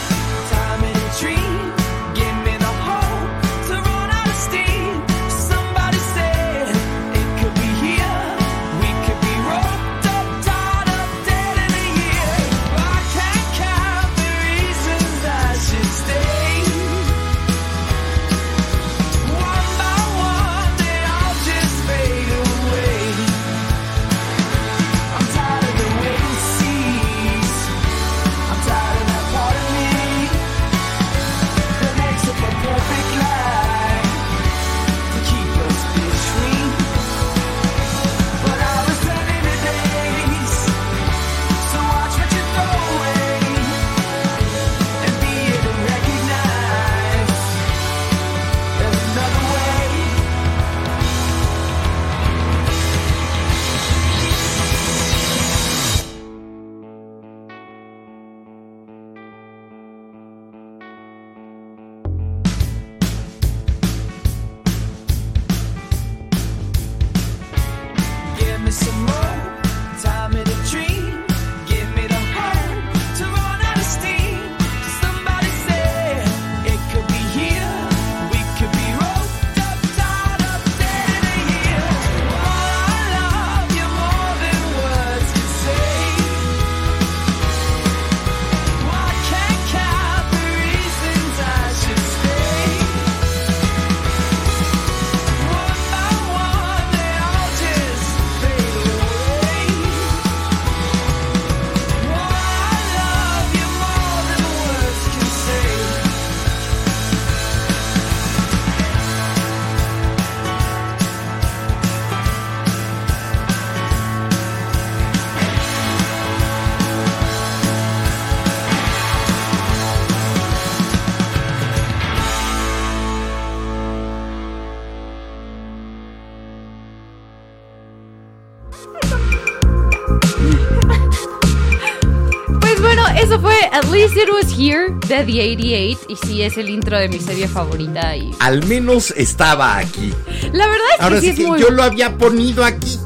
Pues bueno, eso fue At Least It Was Here de The 88 y sí es el intro de mi serie favorita y Al menos estaba aquí. la verdad es que Ahora sí sí es que muy yo lo había ponido aquí.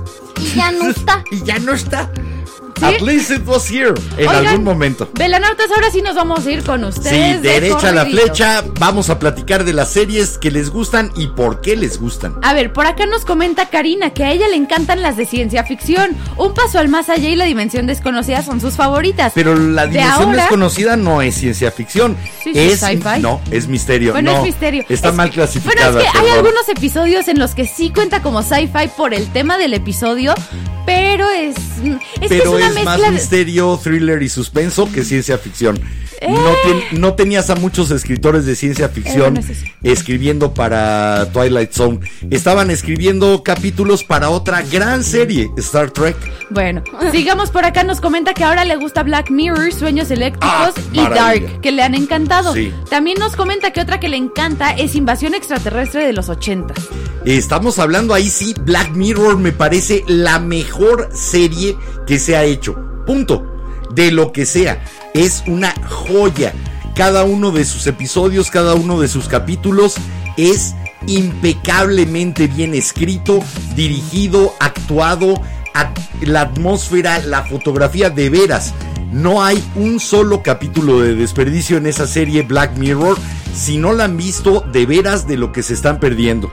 Y ya no está. y ya no está. ¿Sí? At least it was here. En Oigan, algún momento. Velanautas, ahora sí nos vamos a ir con ustedes. Sí, de derecha a la flecha. Vamos a platicar de las series que les gustan y por qué les gustan. A ver, por acá nos comenta Karina que a ella le encantan las de ciencia ficción. Un paso al más allá y la dimensión desconocida son sus favoritas. Pero la De dimensión ahora- desconocida no es ciencia ficción. Sí, sí, es sci-fi. No, es misterio. Bueno, no, es misterio. Está Es- mal clasificada. Bueno, es que hay algunos episodios en los que sí cuenta como sci-fi por el tema del episodio, pero es. Es que es Pero una es, mezcla. más misterio, thriller y suspenso que ciencia ficción. No, Eh. no tenías a muchos escritores de ciencia ficción escribiendo para Twilight Zone. Estaban escribiendo capítulos para otra gran serie, Star Trek. Bueno, sigamos por acá. Nos comenta que ahora le gusta Black Mirror, Sueños Eléctricos Ah, y. Dark, que le han encantado. Sí. También nos comenta que otra que le encanta es Invasión Extraterrestre de los 80. Estamos hablando ahí sí, Black Mirror me parece la mejor serie que se ha hecho. Punto. De lo que sea. Es una joya. Cada uno de sus episodios, cada uno de sus capítulos es impecablemente bien escrito, dirigido, actuado, la atmósfera, la fotografía de veras. No hay un solo capítulo de desperdicio en esa serie Black Mirror. Si no la han visto, de veras de lo que se están perdiendo.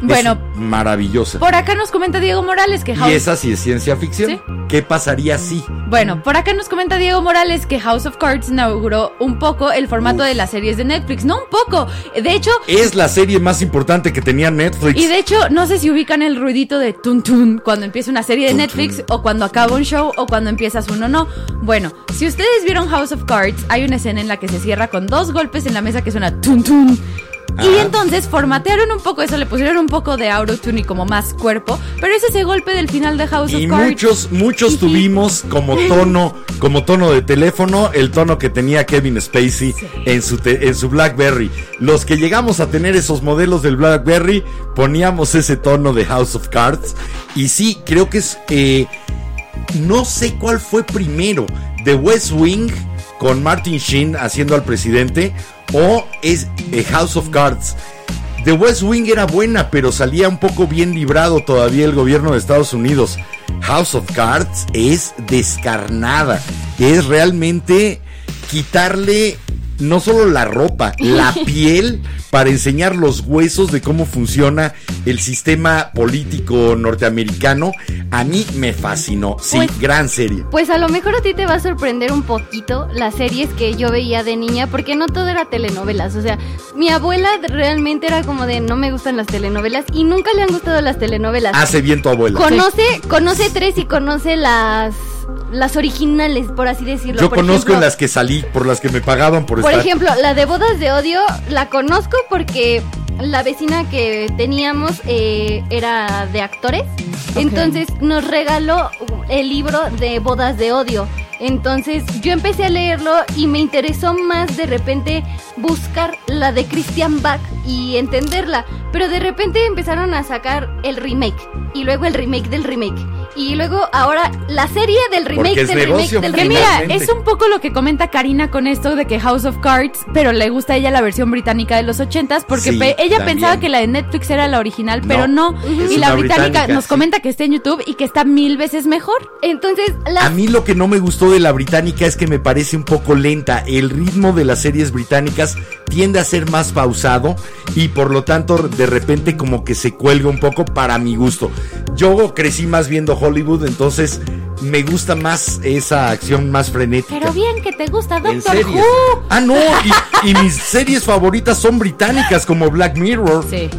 Es Bueno, maravillosa. Por acá nos comenta Diego Morales que Y House... esa sí es ciencia ficción. Sí. ¿Qué pasaría si? Bueno, por acá nos comenta Diego Morales que House of Cards inauguró un poco el formato Uf. de las series de Netflix. No un poco. De hecho, Es la serie más importante que tenía Netflix. y de hecho, no sé si ubican el ruidito de tun tun cuando empieza una serie de Tun, Netflix tun. o cuando acaba un show o cuando empiezas uno no. Bueno, si ustedes vieron House of Cards, hay una escena en la que se cierra con dos golpes en la mesa que suena tun tun. Y entonces formatearon un poco eso, le pusieron un poco de autotune y como más cuerpo, pero es ese golpe del final de House Y of Cards. muchos, muchos tuvimos como tono, como tono de teléfono, el tono que tenía Kevin Spacey en su te- en su BlackBerry. Los que llegamos a tener esos modelos del BlackBerry, poníamos ese tono de House of Cards. Y sí, creo que es. eh, no sé cuál fue primero, The West Wing con Martin Sheen haciendo al presidente o es eh, House of Cards. The West Wing era buena, pero salía un poco bien librado todavía el gobierno de Estados Unidos. House of Cards es descarnada, es realmente quitarle no solo la ropa, la piel para enseñar los huesos de cómo funciona el sistema político norteamericano. A mí me fascinó. Sí, Pues- gran serie. Pues a lo mejor a ti te va a sorprender un poquito las series que yo veía de niña, porque no todo era telenovelas. O sea, mi abuela realmente era como de no me gustan las telenovelas y nunca le han gustado las telenovelas. Hace bien tu abuela. Conoce, conoce tres y conoce las las originales, por así decirlo. Yo Por conozco ejemplo, en las que salí, por las que me pagaban por, Por estar. ejemplo, la de bodas de odio la conozco porque la vecina que teníamos eh, era de actores. Entonces nos regaló el libro de bodas de odio. Entonces yo empecé a leerlo y me interesó más de repente buscar la de Christian Bach y entenderla. Pero de repente empezaron a sacar el remake y luego el remake del remake. Y luego ahora la serie del remake Porque es del remake del Que remake. mira, es un poco lo que comenta Karina con esto de que House of Cards, pero le gusta a ella la versión británica de los ochentas, porque Sí, pe- ella también. pensaba que la de Netflix era la original, No, pero no. Y la británica, británica, nos sí. comenta que está en YouTube y que está mil veces mejor. Entonces, la A mí lo que no me gustó de la británica es que me parece un poco lenta. El ritmo de las series británicas tiende a ser más pausado y por lo tanto de repente como que se cuelga un poco para mi gusto. Yo crecí más viendo Hollywood, entonces me gusta más esa acción más frenética. Pero bien que te gusta en Doctor series. Who. Ah, no, y, y mis series favoritas son británicas como Black Mirror. Sí.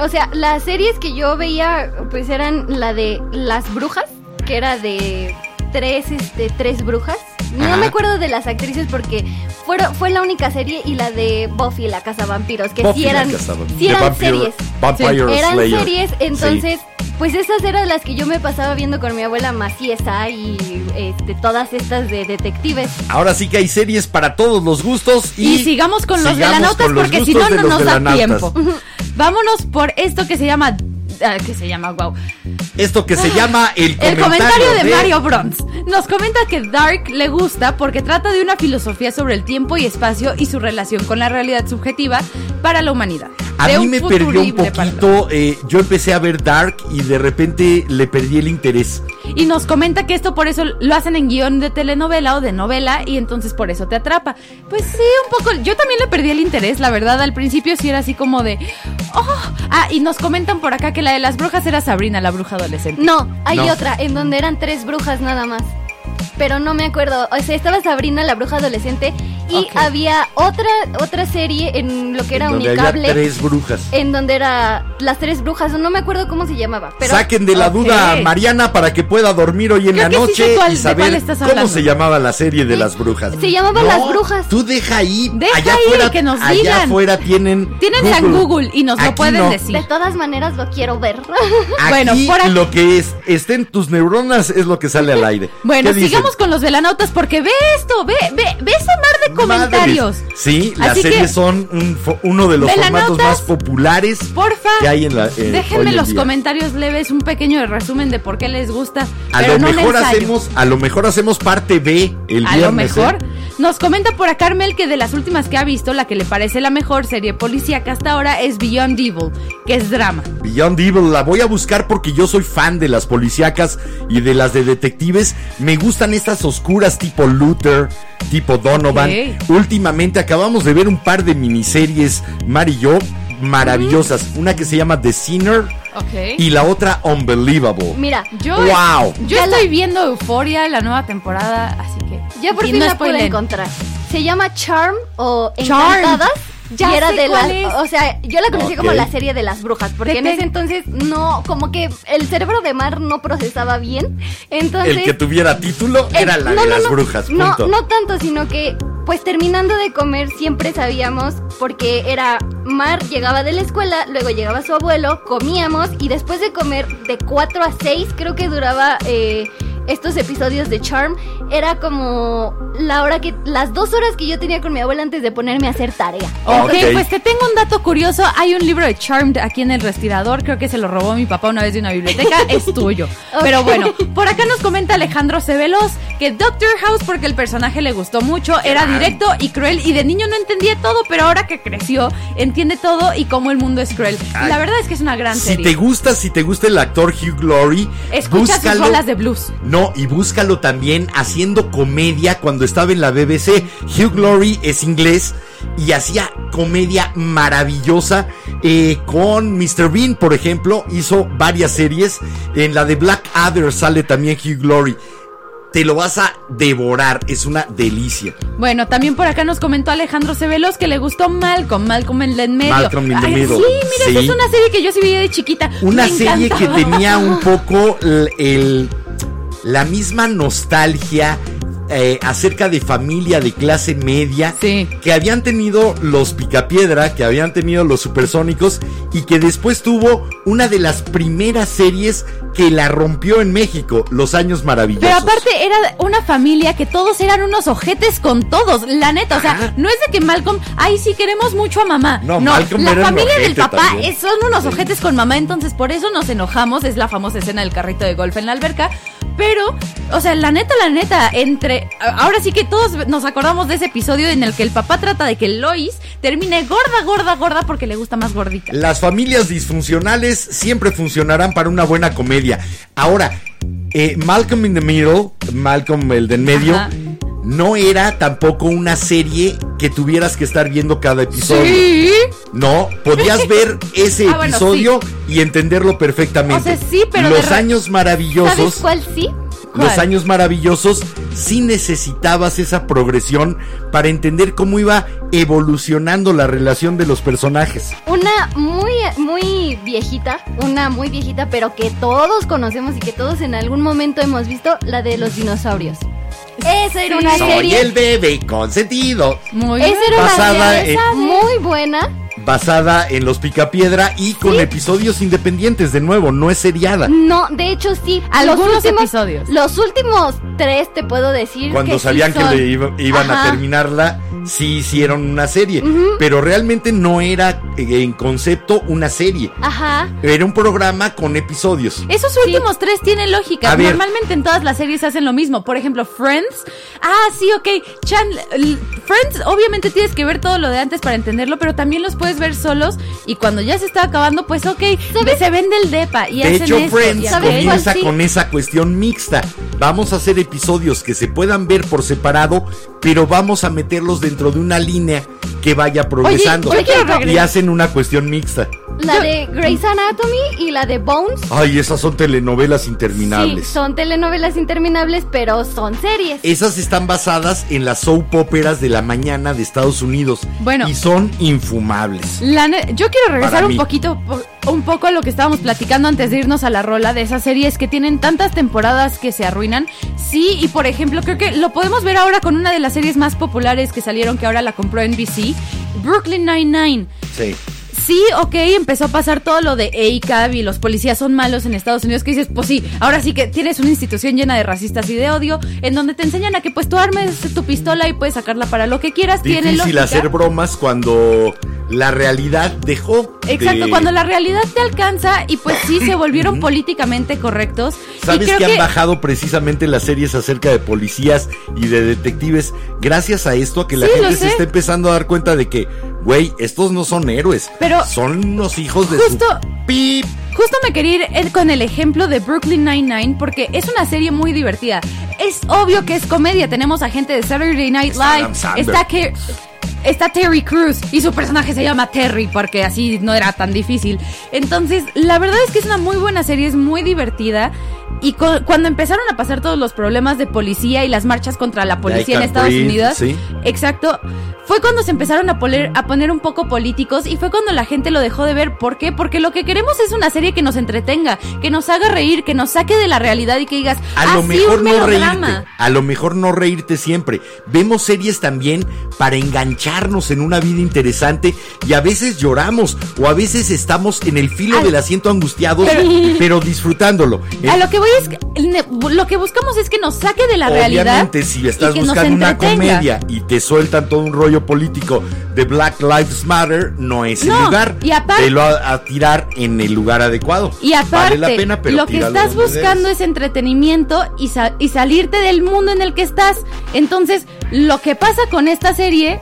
O sea, las series que yo veía, pues eran la de Las Brujas, que era de tres, este, tres brujas. No Ajá. me acuerdo de las actrices porque fueron, fue la única serie y la de Buffy la Casa Vampiros, que Buffy sí la eran, sí eran Vampire- series. Vampire eran Slayer. series, Sí. entonces, pues esas eran las que yo me pasaba viendo con mi abuela Maciesa y este, todas estas de detectives. Ahora sí que hay series para todos los gustos y, Y, sigamos con los sigamos velanautas con los porque si no, de no nos da tiempo. Vámonos por esto que se llama. Ah, que se llama, wow. Esto que se llama el comentario, El comentario de, Mario Bronx nos comenta que Dark le gusta porque trata de una filosofía sobre el tiempo y espacio y su relación con la realidad subjetiva para la humanidad. A De mí me perdió un poquito, eh, yo empecé a ver Dark y de repente le perdí el interés. Y nos comenta que esto por eso lo hacen en guion de telenovela o de novela y entonces por eso te atrapa. Pues sí, un poco. Yo también le perdí el interés, la verdad. Al principio sí era así como de. Oh. Ah, y nos comentan por acá que la de las brujas era Sabrina, la bruja adolescente. No, hay No. otra en donde eran tres brujas nada más. Pero no me acuerdo. O sea, estaba Sabrina, la bruja adolescente, y había otra otra serie en lo que era donde Unicable, había tres brujas. en donde era las tres brujas. No me acuerdo cómo se llamaba. Pero Saquen de la duda a Mariana para que pueda dormir hoy en Creo la sí noche cuál- y saber cómo se llamaba la serie de las brujas. se llamaba No, Las Brujas. Tú deja ahí. Deja allá ahí, afuera, que nos allá digan. afuera tienen. Tienen San Google y nos lo pueden no. decir. De todas maneras lo quiero ver. Aquí Bueno, por aquí- lo que es, estén tus neuronas es lo que sale al aire. Bueno, sigamos con los velanautas porque ve esto, ve, ve, ve ese mar de comentarios. Madres. Sí, las Así series son un uno de los formatos más populares Porfa, que hay en la. eh, déjenme en los día. comentarios leves un pequeño resumen de por qué les gusta. A pero lo no mejor hacemos, a lo mejor hacemos parte B el A viernes. lo mejor. ¿eh? Nos comenta por acá Carmel que de las últimas que ha visto, la que le parece la mejor serie policíaca hasta ahora es Beyond Evil, que es drama. Beyond Evil, la voy a buscar porque yo soy fan de las policíacas y de las de detectives. Me gustan estas oscuras tipo Luther, tipo Donovan. Últimamente acabamos de ver un par de miniseries, Mar y yo, maravillosas. Una que se llama The Sinner y la otra Unbelievable. Mira, yo, ¡Wow! yo Ya la- estoy viendo Euforia, la nueva temporada, así que. ya por fin no la pude spoilen. encontrar. Se llama Charm o Charm. Encantadas. Ya y era sé de cuál las, es. o sea, yo la conocí como la serie de las brujas, porque Te en ese entonces no, como que el cerebro de Mar no procesaba bien, entonces El que tuviera título era la no, de no, las no, brujas. No, punto. no tanto, sino que pues terminando de comer siempre sabíamos, porque era Mar llegaba de la escuela, luego llegaba su abuelo, comíamos y después de comer de 4 a 6 creo que duraba eh, estos episodios de Charm, era como la hora que, las dos horas que yo tenía con mi abuela antes de ponerme a hacer tarea. Ok, Ok. pues te tengo un dato curioso. Hay un libro de Charmed aquí en el respirador. Creo que se lo robó mi papá una vez de una biblioteca. es tuyo. Pero bueno, por acá nos comenta Alejandro Cebelos que Doctor House, porque el personaje le gustó mucho, era directo y cruel. Y de niño no entendía todo, pero ahora que creció, entiende todo y cómo el mundo es cruel. Ay. la verdad es que es una gran Si serie. te gusta, si te gusta el actor Hugh Glory, Escucha sus rolas de blues. No, y búscalo también haciendo comedia cuando estaba en la BBC. Hugh Glory es inglés y hacía comedia maravillosa eh, con Mr. Bean, por ejemplo. Hizo varias series. En la de Black Adder sale también Hugh Glory. Te lo vas a devorar, es una delicia. Bueno, también por acá nos comentó Alejandro Cebelos que le gustó Malcolm, Malcolm en el medio. Malcolm. Sí, mira, Sí. es una serie que yo sí veía de chiquita. Una Me serie que tenía un poco el, el- la misma nostalgia eh, acerca de familia de clase media Sí. que habían tenido los Picapiedra, que habían tenido los Supersónicos y que después tuvo una de las primeras series que la rompió en México, Los Años Maravillosos. Pero aparte era una familia que todos eran unos ojetes con todos, la neta, o sea, no es de que Malcolm, ay, sí queremos mucho a mamá. No, No, Malcolm la era familia del papá también. son unos ojetes con mamá, entonces por eso nos enojamos, es la famosa escena del carrito de golf en la alberca. Pero, o sea, la neta, la neta, entre. Ahora sí que todos nos acordamos de ese episodio en el que el papá trata de que Lois termine gorda, gorda, gorda porque le gusta más gordita. Las familias disfuncionales siempre funcionarán para una buena comedia. Ahora, eh, Malcolm in the Middle, Malcolm el del medio, Ajá. no era tampoco una serie que tuvieras que estar viendo cada episodio. Sí. No, podías ver ese Ah, bueno, episodio y entenderlo perfectamente. O sea, sí, pero Los de años ¿Sabes maravillosos. cuál sí? Los años maravillosos sí necesitabas esa progresión para entender cómo iba evolucionando la relación de los personajes. Una muy, muy viejita, una muy viejita, pero que todos conocemos y que todos en algún momento hemos visto, la de los dinosaurios. Esa era una Soy serie. el bebé consentido. Muy Esa era Basada una serie en- muy buena. Basada en los Picapiedra y con episodios independientes. De nuevo, no es seriada. No, de hecho sí. Algunos los últimos, episodios. Los últimos tres te puedo decir. Cuando que sí sabían que son. le iba- iban a terminarla, sí hicieron una serie. Pero realmente no era eh, en concepto una serie. Ajá. Era un programa con episodios. Esos últimos tres tienen lógica. A ver. Normalmente en todas las series hacen lo mismo. Por ejemplo, Friends. Ah, sí, ok. Chan, Friends, obviamente tienes que ver todo lo de antes para entenderlo, pero también los puedes ver solos. Y cuando ya se está acabando, pues ok, se vende el depa y De hacen hecho, esto, Friends ¿sabes comienza sí? con esa cuestión mixta. Vamos a hacer episodios que se puedan ver por separado, pero vamos a meterlos dentro de una línea que vaya progresando. y hacen una cuestión mixta. La de Grey's Anatomy y la de Bones. Ay, esas son telenovelas Sí, interminables. son telenovelas interminables, pero son series. Esas están basadas en las soap operas de la mañana de Estados Unidos. Bueno. Y son infumables. La yo quiero regresar un poquito, po- un poco a lo que estábamos platicando antes de irnos a la rola de esas series que tienen tantas temporadas que se arruinan. Sí, y por ejemplo, creo que lo podemos ver ahora con una de las series más populares que salieron, que ahora la compró NBC, Brooklyn Nine-Nine. Sí. Sí, ok, empezó a pasar todo lo de ACAB y los policías son malos en Estados Unidos, que dices, pues sí, ahora sí que tienes una institución llena de racistas y de odio, en donde te enseñan a que pues tú armes tu pistola y puedes sacarla para lo que quieras, tiene Difícil lógica. hacer bromas cuando la realidad dejó. de- Exacto, cuando la realidad te alcanza y pues sí se volvieron políticamente correctos. y ¿Sabes creo que han bajado precisamente las series acerca de policías y de detectives gracias a esto, a que la Sí, gente se está empezando a dar cuenta de que, güey, estos no son héroes, Pero- son unos hijos de Justo- su pip. Justo me quería ir eh, con el ejemplo de Brooklyn Nine-Nine porque es una serie muy divertida. Es obvio que es comedia. Tenemos a gente de Saturday Night Live. Está, que, está Terry Crews y su personaje se llama Terry porque así no era tan difícil. Entonces, la verdad es que es una muy buena serie, es muy divertida. Y cu- cuando empezaron a pasar todos los problemas de policía y las marchas contra la policía en Estados Breathe, Unidos, sí. exacto, fue cuando se empezaron a poner, a poner un poco políticos y fue cuando la gente lo dejó de ver. ¿Por qué? Porque lo que queremos es una serie que nos entretenga, que nos haga reír, que nos saque de la realidad y que digas, A "Ah, lo sí, mejor un no melodrama". reírte. A lo mejor no reírte siempre. Vemos series también para engancharnos en una vida interesante y a veces lloramos o a veces estamos en el filo del asiento angustiados, pero, disfrutándolo. A lo que voy es lo que buscamos es que nos saque de la realidad. Obviamente, si estás buscando una comedia y te sueltan todo un rollo político de Black Lives Matter, no es el lugar. y aparte- Velo a, a tirar en el lugar adecuado. Y aparte, vale la pena, pero lo que estás buscando es entretenimiento y, sa- y salirte del mundo en el que estás. Entonces, lo que pasa con esta serie...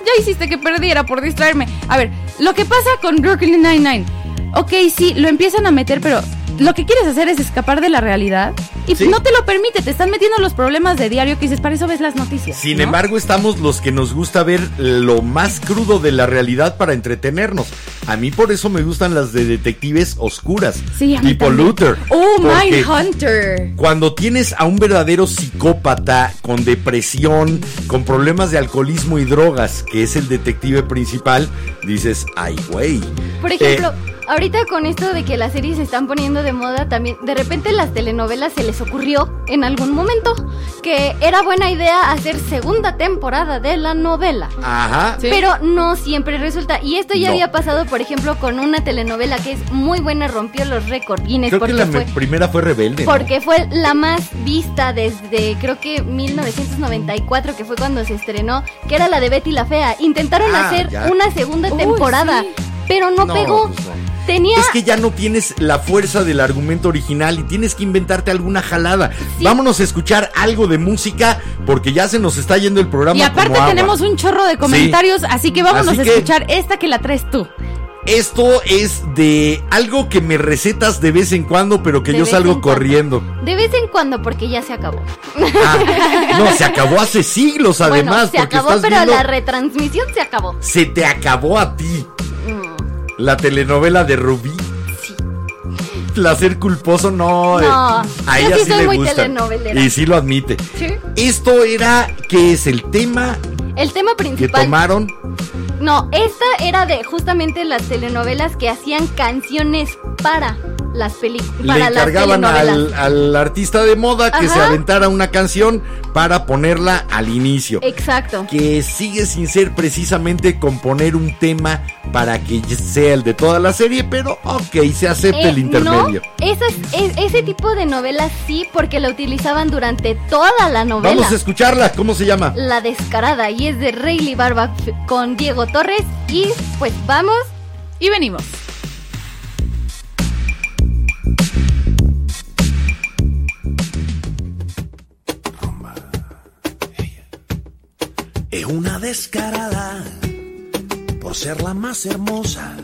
Ya hiciste que perdiera por distraerme. A ver, lo que pasa con Brooklyn Nine-Nine. Ok, sí, lo empiezan a meter, pero lo que quieres hacer es escapar de la realidad. Y Sí. no te lo permite, te están metiendo los problemas de diario que dices, para eso ves las noticias. Sin ¿no? embargo, estamos los que nos gusta ver lo más crudo de la realidad para entretenernos. A mí por eso me gustan las de detectives oscuras. Sí, a mí tipo también. Luther. Oh, Porque Mindhunter. Cuando tienes a un verdadero psicópata con depresión, con problemas de alcoholismo y drogas, que es el detective principal, dices, ay, güey. Por Eh, ejemplo, ahorita con esto de que las series se están poniendo de moda, también de repente las telenovelas se les ocurrió en algún momento que era buena idea hacer segunda temporada de la novela. ajá. Sí. Pero no siempre resulta. Y esto ya No. había pasado, por ejemplo, con una telenovela que es muy buena, rompió los récords Guinness Creo que la fue primera fue Rebelde. ¿no? porque fue la más vista desde creo que 1994, que fue cuando se estrenó, que era la de Betty la Fea. Intentaron Ah, hacer ya. una segunda Uy, temporada, sí. pero no, No, pegó. pues. Tenía Es que ya no tienes la fuerza del argumento original y tienes que inventarte alguna jalada. Sí. Vámonos a escuchar algo de música porque ya se nos está yendo el programa. Y aparte como agua. tenemos un chorro de comentarios, así que vámonos Así a que- escuchar esta que la traes tú. Esto es de algo que me recetas de vez en cuando, pero que De yo salgo corriendo. de vez en cuando porque ya se acabó. Ah, no, se acabó hace siglos además. bueno, se acabó, pero viendo- la retransmisión se acabó. Se te acabó a ti. La telenovela de Rubí. sí. Placer culposo, no. No, eh, a ella sí sí soy le muy gusta. Y sí lo admite. Sí. Esto era, ¿qué es el tema El tema que principal. tomaron? No, esta era de justamente las telenovelas que hacían canciones para las películas. Le Para encargaban al, al artista de moda que Ajá. se aventara una canción para ponerla al inicio. Exacto. que sigue sin ser precisamente componer un tema para que sea el de toda la serie, pero ok, se acepta Eh, el intermedio. No, esas, es- ese tipo de novelas sí, porque la utilizaban durante toda la novela. Vamos a escucharla, ¿cómo se llama? La descarada y es de Rayleigh Barba con Diego Torres y pues vamos. Y venimos. Es una descarada por ser la más hermosa.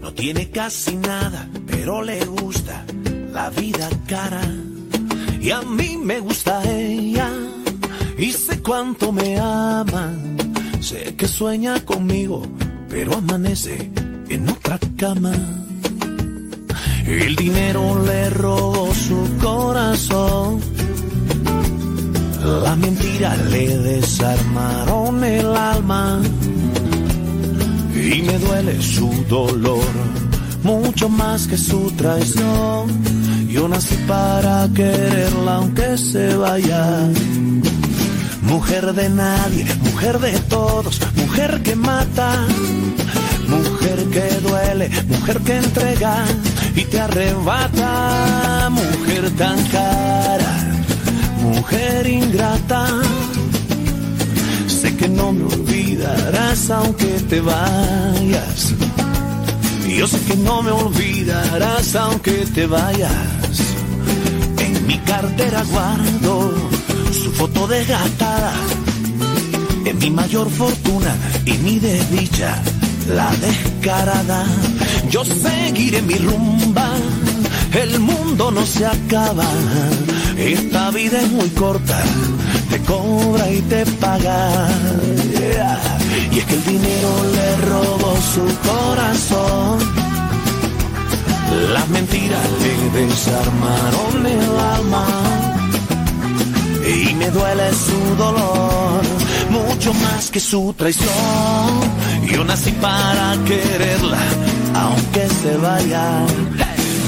No tiene casi nada, pero le gusta la vida cara. Y a mí me gusta ella y sé cuánto me ama. Sé que sueña conmigo, pero amanece en otra cama. El dinero le robó su corazón. La mentira le desarmaron el alma y me duele su dolor mucho más que su traición. Yo nací para quererla aunque se vaya. Mujer de nadie, mujer de todos, mujer que mata, mujer que duele, mujer que entrega y te arrebata, mujer tan cara mujer ingrata. Sé que no me olvidarás aunque te vayas. Yo sé que no me olvidarás aunque te vayas. En mi cartera guardo su foto desgastada. En mi mayor fortuna y mi desdicha, la descarada. Yo seguiré mi rumba, el mundo no se acaba. Esta vida es muy corta, te cobra y te paga. Y es que el dinero le robó su corazón. Las mentiras le desarmaron el alma. Y me duele su dolor mucho más que su traición. Yo nací para quererla, aunque se vaya.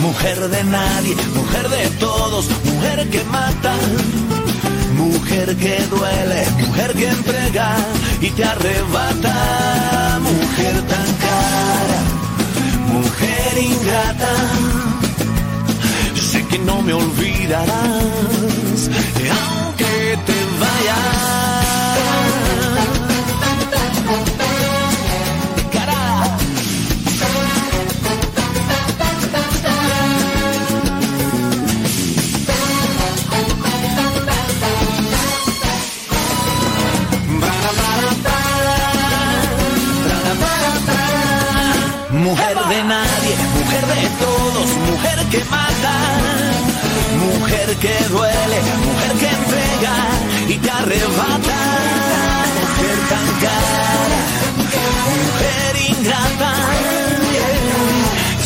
Mujer de nadie, mujer de todos, mujer que mata. Mujer que duele, mujer que entrega y te arrebata. Mujer tan cara, mujer ingrata. Sé que no me olvidarás, aunque te vayas. Mujer de nadie, mujer de todos, mujer que mata, mujer que duele, mujer que entrega y te arrebata, mujer tan cara, mujer ingrata.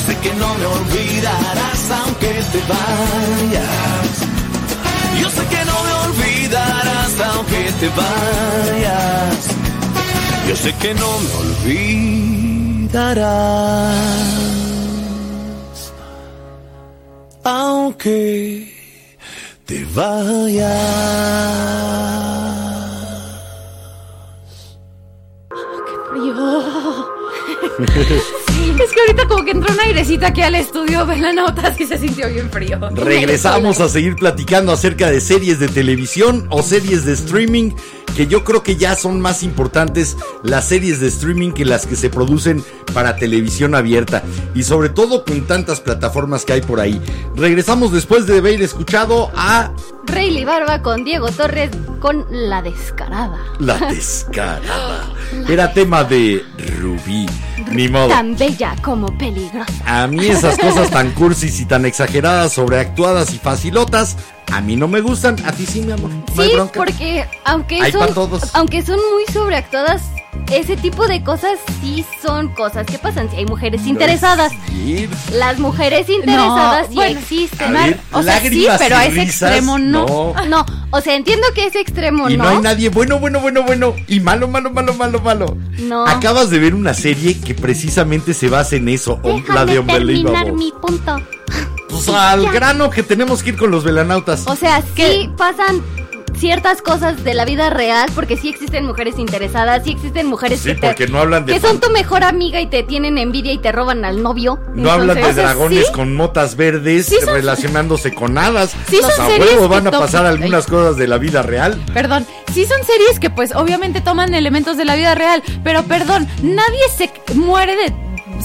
Sé que no me olvidarás aunque te vayas. Yo sé que no me olvidarás aunque te vayas. Yo sé que no me olvidarás, aunque te vayas. Es que que entró un airecito aquí al estudio, Velanautas, y se sintió bien frío. Regresamos a seguir platicando acerca de series de televisión o series de streaming, que yo creo que ya son más importantes las series de streaming que las que se producen para televisión abierta. Y sobre todo con tantas plataformas que hay por ahí. Regresamos después de haber escuchado a Rayleigh Barba con Diego Torres con La Descarada. La Descarada. Era tema de Rubí. Ni modo. Tan bella como peligrosa. A mí esas cosas tan cursis y tan exageradas, sobreactuadas y facilotas, a mí no me gustan. A ti sí, mi amor. No Sí, porque aunque Hay son, todos. aunque son muy sobreactuadas, ese tipo de cosas sí son cosas que pasan. Si hay mujeres interesadas, las mujeres interesadas sí bueno, existen. Ver, o sea, sí, pero a ese risas, extremo no. No, o sea, entiendo que ese extremo Y no. no. hay nadie bueno, bueno, bueno, bueno. Y malo, malo, malo, malo, malo. No. Acabas de ver una serie que precisamente se basa en eso, o- la de Déjame terminar mi punto. Pues al grano que tenemos que ir con los velanautas. O sea, sí pasan ciertas cosas de la vida real, porque sí existen mujeres interesadas, sí existen mujeres Sí, que, te- porque no hablan de que son tu mejor amiga y te tienen envidia y te roban al novio. No hablan de dragones sí. con motas verdes Sí son- relacionándose con hadas. Sí son a huevo van a pasar algunas cosas de la vida real. Perdón, sí son series que pues obviamente toman elementos de la vida real, pero perdón, nadie se muere de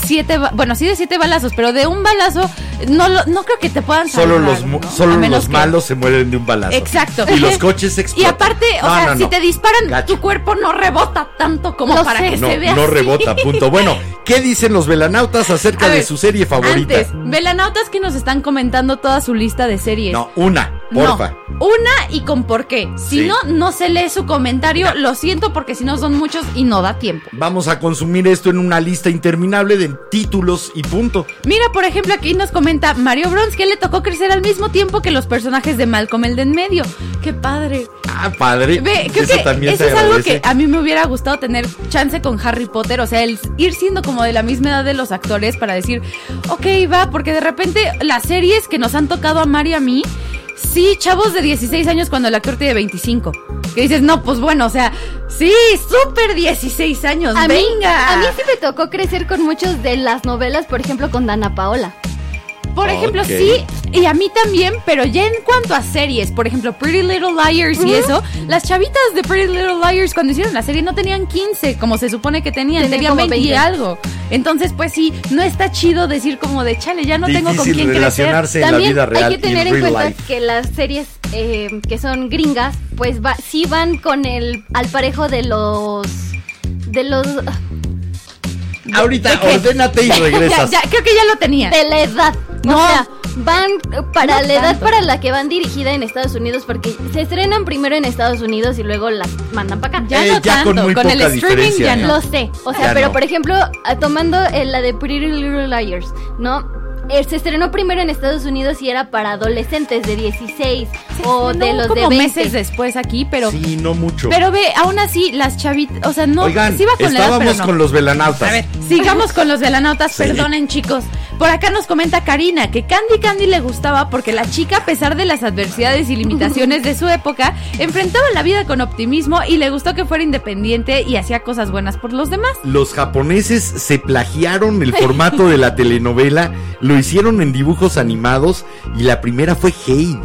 siete, bueno, sí de siete balazos, pero de un balazo no lo- no creo que te puedan Solo salvar, los, solo los que- malos se mueren de un balazo. Exacto. Y los coches Y explotan. aparte, o No, sea, no, si te disparan, Gacho. tu cuerpo no rebota tanto como Lo para sé. que No, se vea no así. rebota, punto. Bueno, ¿qué dicen los velanautas acerca de su serie favorita? Antes, velanautas que nos están comentando toda su lista de series. No, una, porfa. No, una y con por qué. Si Sí. no, no se lee su comentario. Lo siento porque si no son muchos y no da tiempo. Vamos a consumir esto en una lista interminable de títulos y punto. Mira, por ejemplo, aquí nos comenta Mario Bronx que le tocó crecer al mismo tiempo que los personajes de Malcolm el de en medio. ¡Qué padre! Ah, padre. Ve, creo eso que también eso se es algo que a mí me hubiera gustado tener chance con Harry Potter, o sea, el ir siendo como de la misma edad de los actores para decir, ok, va, porque de repente las series que nos han tocado a Mario y a mí, sí, chavos de 16 años cuando el actor tiene 25. Que dices, no, pues bueno, o sea, sí, súper 16 años, A mí, venga. a mí sí me tocó crecer con muchos de las novelas, por ejemplo, con Dana Paola. Por ejemplo, sí, y a mí también, pero ya en cuanto a series, por ejemplo, Pretty Little Liars y eso, las chavitas de Pretty Little Liars cuando hicieron la serie no tenían 15, como se supone que tenían, Tenían tenían como 20 y 20. algo. Entonces, pues sí, no está chido decir como de chale, ya no tengo con quién crecer. relacionarse en la También vida real hay que tener en en cuenta life. que las series eh, que son gringas, pues va, sí van con el al parejo de los de los Ahorita, ordénate y regresas. ya, creo que ya lo tenía. de la edad. No. O sea, van para No la edad tanto. para la que van dirigida en Estados Unidos porque se estrenan primero en Estados Unidos y luego las mandan para acá. Ya Eh, no ya con tanto, muy con el streaming ya no. Lo sé, o sea, Ya pero no. por ejemplo, a- tomando eh, la de Pretty Little Liars, ¿no? Eh, se estrenó primero en Estados Unidos y era para adolescentes de 16 o No, de los como de 20. meses después aquí, pero Sí, no mucho. pero ve, aún así las chavitas, o sea, no Oigan, sí va con la edad, estábamos pero no. con los velanautas. A ver, sigamos con los velanautas, Sí. perdonen chicos. Por acá nos comenta Karina que Candy Candy le gustaba porque la chica, a pesar de las adversidades y limitaciones de su época, enfrentaba la vida con optimismo y le gustó que fuera independiente y hacía cosas buenas por los demás. Los japoneses se plagiaron el formato de la telenovela, lo hicieron en dibujos animados y la primera fue Heidi,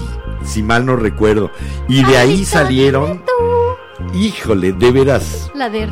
si mal no recuerdo. Y de ahí salieron, híjole, de veras, La de...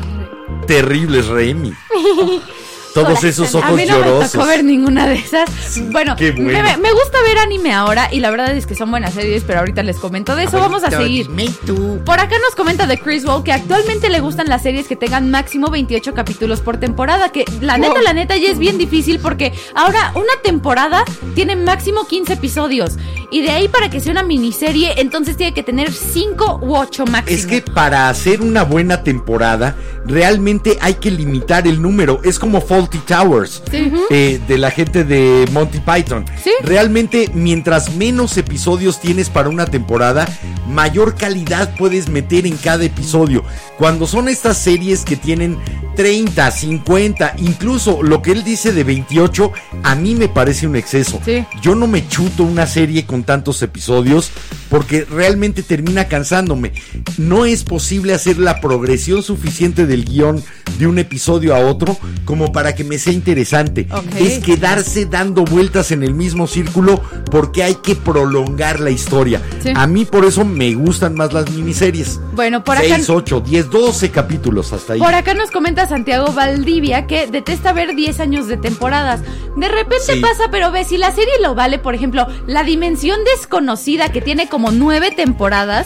terribles Remy. Todos esos A ojos mí no me llorosos. tocó ver ninguna de esas. bueno. Me, me gusta ver anime ahora y la verdad es que son buenas series, pero ahorita les comento de eso. Vamos a seguir. dime tú. Por acá nos comenta de Chris Wall que actualmente le gustan las series que tengan máximo 28 capítulos por temporada, que la neta, la neta ya es bien difícil porque ahora una temporada tiene máximo 15 episodios y de ahí para que sea una miniserie entonces tiene que tener 5 u 8 máximo. Es que para hacer una buena temporada, realmente hay que limitar el número. Es como Towers, Sí. eh, de la gente de Monty Python. Sí. Realmente, mientras menos episodios tienes para una temporada, mayor calidad puedes meter en cada episodio. Cuando son estas series que tienen 30, 50, incluso lo que él dice de 28, a mí me parece un exceso. Sí. Yo no me chuto una serie con tantos episodios porque realmente termina cansándome. No es posible hacer la progresión suficiente del guion de un episodio a otro como para que me sea interesante. Es quedarse dando vueltas en el mismo círculo porque hay que prolongar la historia. Sí. A mí por eso me gustan más las miniseries. Bueno, por acá 6, 8, 10, 12 capítulos hasta ahí. Por acá nos comenta Santiago Valdivia que detesta ver 10 años de temporadas. De repente Sí. pasa, pero ve, si la serie lo vale, por ejemplo, La Dimensión Desconocida, que tiene como 9 temporadas.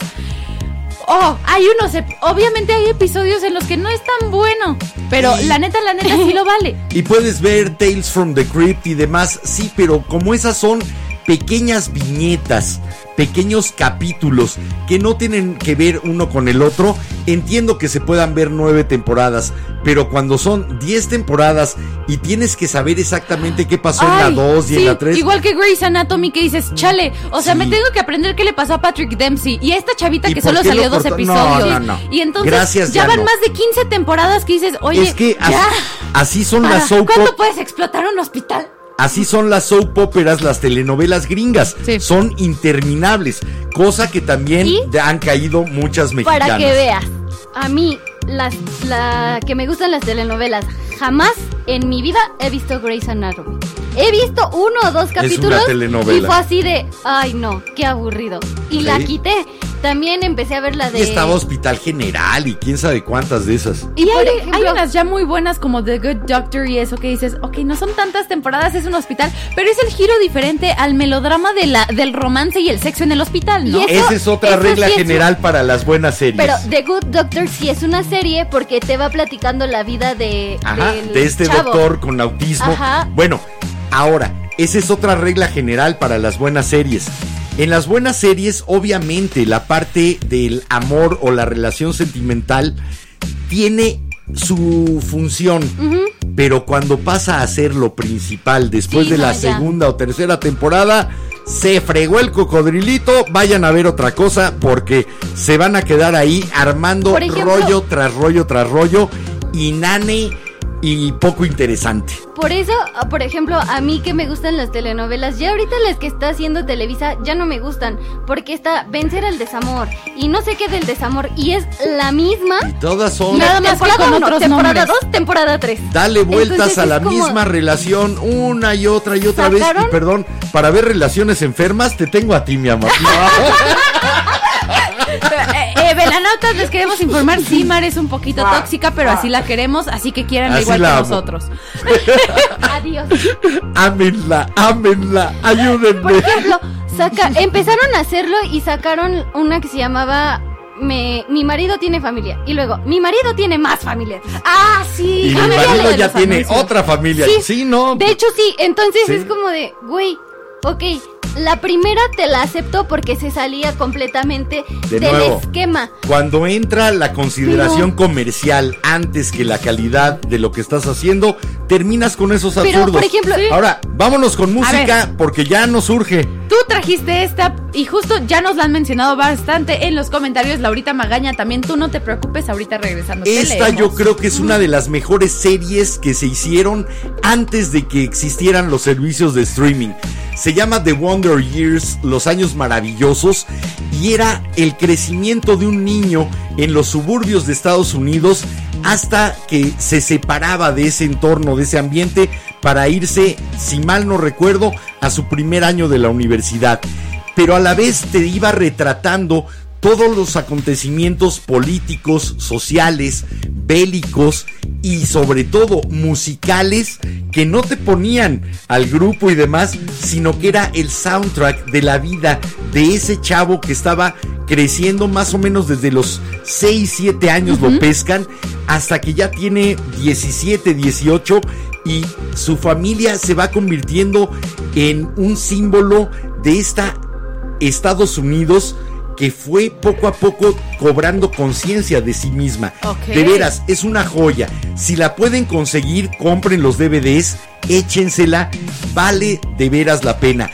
Oh, hay unos, obviamente hay episodios en los que no es tan bueno, pero Sí. la neta, la neta sí lo vale. Y puedes ver Tales from the Crypt y demás, sí, pero como esas son pequeñas viñetas, pequeños capítulos que no tienen que ver uno con el otro, entiendo que se puedan ver nueve temporadas, pero cuando son diez temporadas y tienes que saber exactamente qué pasó en la dos y sí, en la tres, Igual que Grey's Anatomy que dices, chale, o sea, Sí. me tengo que aprender qué le pasó a Patrick Dempsey y a esta chavita ¿Y que solo salió dos cortó? No, episodios. no, no. Y entonces Gracias, ya ya van más de 15 temporadas que dices, oye, es que así, ya. así son para, las soap ¿Cuándo puedes explotar un hospital? Así son las soap operas, las telenovelas gringas. Sí. Son interminables, cosa que también han caído muchas mexicanas. Para que veas, a mí, las, la que me gustan las telenovelas, jamás en mi vida he visto Grey's Anatomy. He visto uno o dos una capítulos telenovela. y fue así de, ay no, qué aburrido. Y la Sí. quité. También empecé a ver la de... Y estaba Hospital General y quién sabe cuántas de esas. Y Por hay, ejemplo- hay unas ya muy buenas como The Good Doctor y eso que dices, ok, no son tantas temporadas, es un hospital, pero es el giro diferente al melodrama de la, del romance y el sexo en el hospital, ¿no? Y Eso- Esa es otra eso regla sí es general para las buenas series. Pero The Good Doctor sí es una serie porque te va platicando la vida de, Ajá, del de este chavo. doctor con autismo. Ajá. Bueno, ahora, esa es otra regla general para las buenas series. En las buenas series, obviamente, la parte del amor o la relación sentimental tiene su función. Pero cuando pasa a ser lo principal después Sí, de no, la ya. segunda o tercera temporada, se fregó el cocodrilito. Vayan a ver otra cosa porque se van a quedar ahí armando ejemplo- rollo tras rollo tras rollo, inane y poco interesante. Por eso, ah, por ejemplo, a mí que me gustan las telenovelas, ya ahorita las que está haciendo Televisa ya no me gustan, porque está Vencer al desamor y no sé qué del desamor y es la misma. Y todas son. Nada más temporada con uno, otros temporada nombres. 2, temporada 3. Dale vueltas Entonces a la como- misma relación una y otra y otra vez. Y perdón, para ver relaciones enfermas te tengo a ti, mi amor. eh, eh, Velanautas, les queremos informar, sí, Mar es un poquito tóxica, pero así la queremos, así que quieran Así igual la que amo. nosotros. Adiós. ámenla, ámenla, Por ayúdenme. ejemplo, saca, empezaron a hacerlo y sacaron una que se llamaba me, Mi marido tiene familia. Y luego, Mi marido tiene más familia. Ah, sí. Y Ah, mi marido ya tiene anuncios. otra familia. Sí, no. De hecho, sí. Entonces Sí. es como de, güey, Ok, la primera te la acepto porque se salía completamente De del nuevo. esquema. Cuando entra la consideración Pero- comercial antes que la calidad de lo que estás haciendo, terminas con esos Pero, absurdos. por ejemplo, Ahora, vámonos con música porque ya nos surge. Tú trajiste esta y justo ya nos la han mencionado bastante en los comentarios. Laurita Magaña, también tú no te preocupes, ahorita regresando. Esta yo creo que es una de las mejores series que se hicieron antes de que existieran los servicios de streaming. Se llama The Wonder Years, los años maravillosos, y era el crecimiento de un niño en los suburbios de Estados Unidos hasta que se separaba de ese entorno, de ese ambiente, para irse, si mal no recuerdo, a su primer año de la universidad. Pero a la vez te iba retratando todos los acontecimientos políticos, sociales, bélicos y sobre todo musicales que no te ponían al grupo y demás, sino que era el soundtrack de la vida de ese chavo que estaba creciendo más o menos desde los 6, 7 años lo pescan hasta que ya tiene 17, 18 y su familia se va convirtiendo en un símbolo de esta Estados Unidos que fue poco a poco cobrando conciencia de sí misma. De veras, es una joya. Si la pueden conseguir, compren los DVDs, échensela, vale de veras la pena.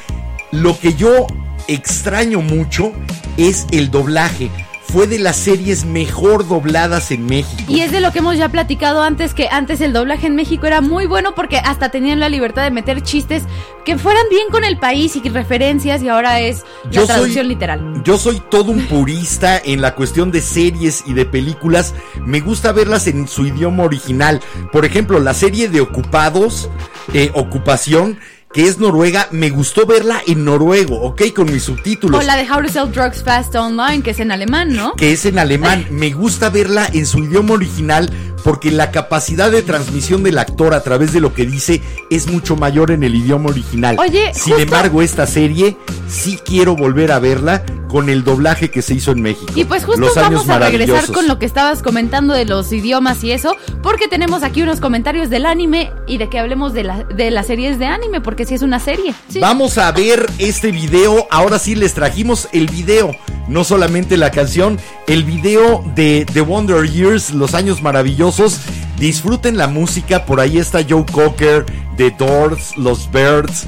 Lo que yo extraño mucho es el doblaje. Fue de las series mejor dobladas en México. Y es de lo que hemos ya platicado antes, que antes el doblaje en México era muy bueno porque hasta tenían la libertad de meter chistes que fueran bien con el país y referencias y ahora es la Yo soy- traducción literal. Yo soy todo un purista en la cuestión de series y de películas. Me gusta verlas en su idioma original. Por ejemplo, la serie de Ocupados, eh, Ocupación, que es noruega, me gustó verla en noruego, ¿ok? Con mis subtítulos. O la de How to Sell Drugs Fast Online, que es en alemán, ¿no? que es en alemán. Me gusta verla en su idioma original porque la capacidad de transmisión del actor a través de lo que dice es mucho mayor en el idioma original. Oye, Sin justo- embargo, esta serie sí quiero volver a verla con el doblaje que se hizo en México. Y pues justo Los vamos a regresar con lo que estabas comentando de los idiomas y eso, porque tenemos aquí unos comentarios del anime y de que hablemos de, la, de las series de anime, porque sí es una serie. Vamos a ver este video. Ahora sí les trajimos el video, no solamente la canción, el video de The Wonder Years, los años maravillosos. Disfruten la música, por ahí está Joe Cocker, The Doors, Los Birds.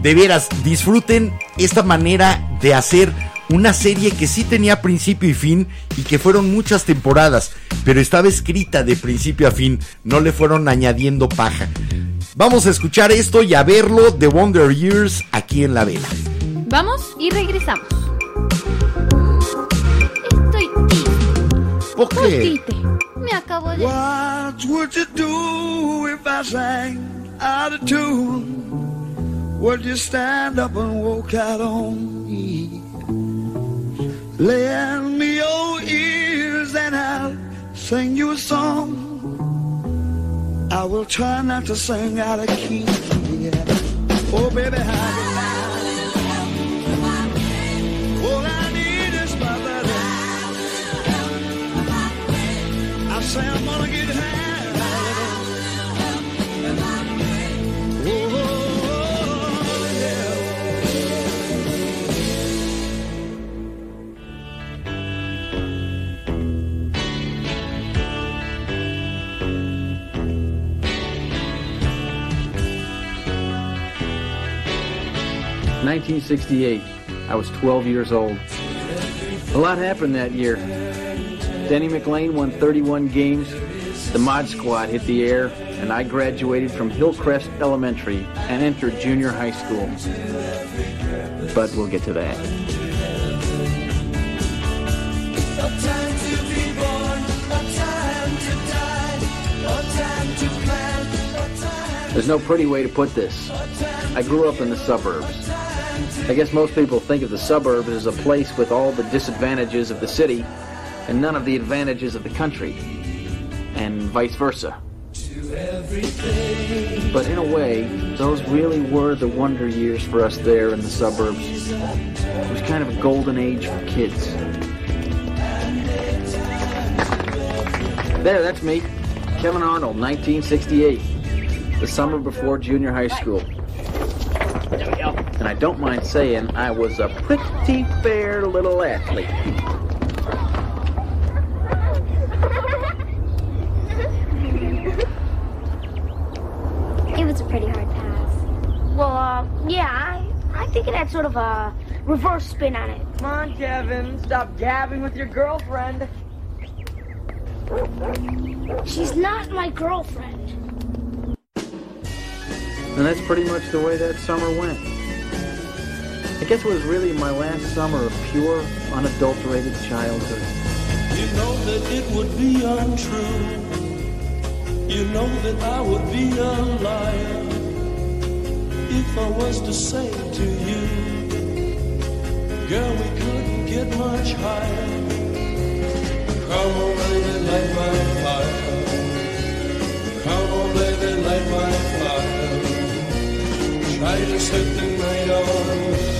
De veras, disfruten esta manera de hacer una serie que sí tenía principio y fin y que fueron muchas temporadas, pero estaba escrita de principio a fin, no le fueron añadiendo paja. Vamos a escuchar esto y a verlo The Wonder Years aquí en la vela. ¿Vamos? Y regresamos. Estoy triste. ¿Por qué? Triste. Me acabo de... What would you do if I sang out of tune? Would you stand up and walk out on me? Lend me your ears and I'll sing you a song. I will try not to sing out of key. Yeah. Oh, baby, how say I'm gonna get high. 1968. I was 12 years old. A lot happened that year. Denny McLean won 31 games. The Mod Squad hit the air, and I graduated from Hillcrest Elementary and entered junior high school. But we'll get to that. There's no pretty way to put this. I grew up in the suburbs. I guess most people think of the suburbs as a place with all the disadvantages of the city and none of the advantages of the country, and vice versa. But in a way, those really were the wonder years for us there in the suburbs. It was kind of a golden age for kids. There, that's me. Kevin Arnold, 1968. The summer before junior high school. And I don't mind saying I was a pretty fair little athlete. It was a pretty hard pass. Well, uh, yeah, I, I think it had sort of a reverse spin on it. Come on, Kevin. Stop gabbing with your girlfriend. She's not my girlfriend. And that's pretty much the way that summer went. I guess it was really my last summer of pure, unadulterated childhood. You know that it would be untrue. You know that I would be a liar if I was to say to you, girl, we couldn't get much higher. Come on, baby, light my fire. Come on, baby, light my fire. Try to set the night on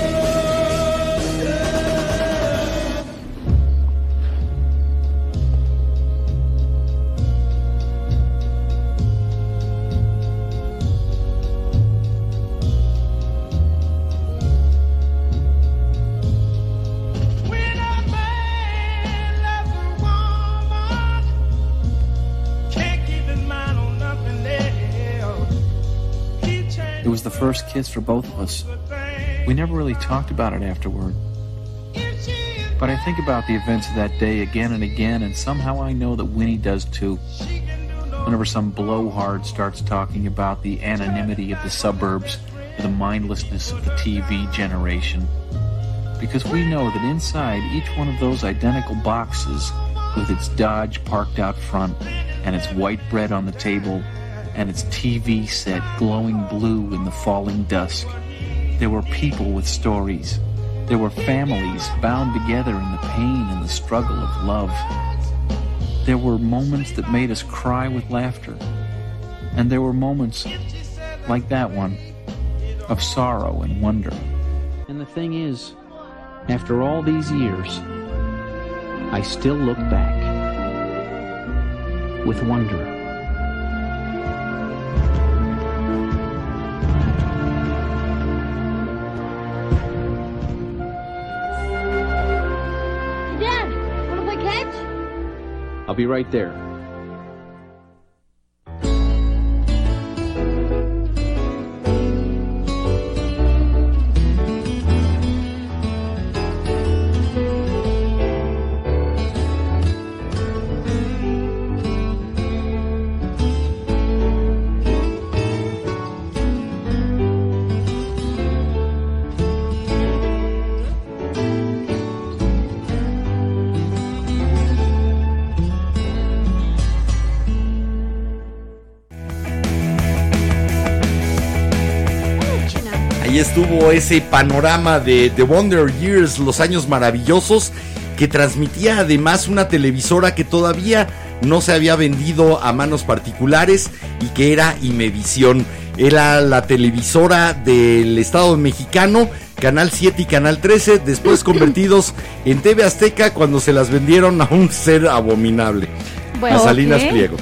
First kiss for both of us. We never really talked about it afterward. But I think about the events of that day again and again, and somehow I know that Winnie does too. Whenever some blowhard starts talking about the anonymity of the suburbs or the mindlessness of the TV generation. Because we know that inside each one of those identical boxes, with its Dodge parked out front, and its white bread on the table, and its TV set glowing blue in the falling dusk, there were people with stories. There were families bound together in the pain and the struggle of love. There were moments that made us cry with laughter. And there were moments like that one of sorrow and wonder. And the thing is, after all these years, I still look back with wonder. Be right there. Ese panorama de The Wonder Years, los años maravillosos, que transmitía además una televisora que todavía no se había vendido a manos particulares y que era Imevisión. Era la televisora del Estado mexicano, Canal 7 y Canal 13, después convertidos en TV Azteca cuando se las vendieron a un ser abominable. Bueno, a Salinas ok. Pliego.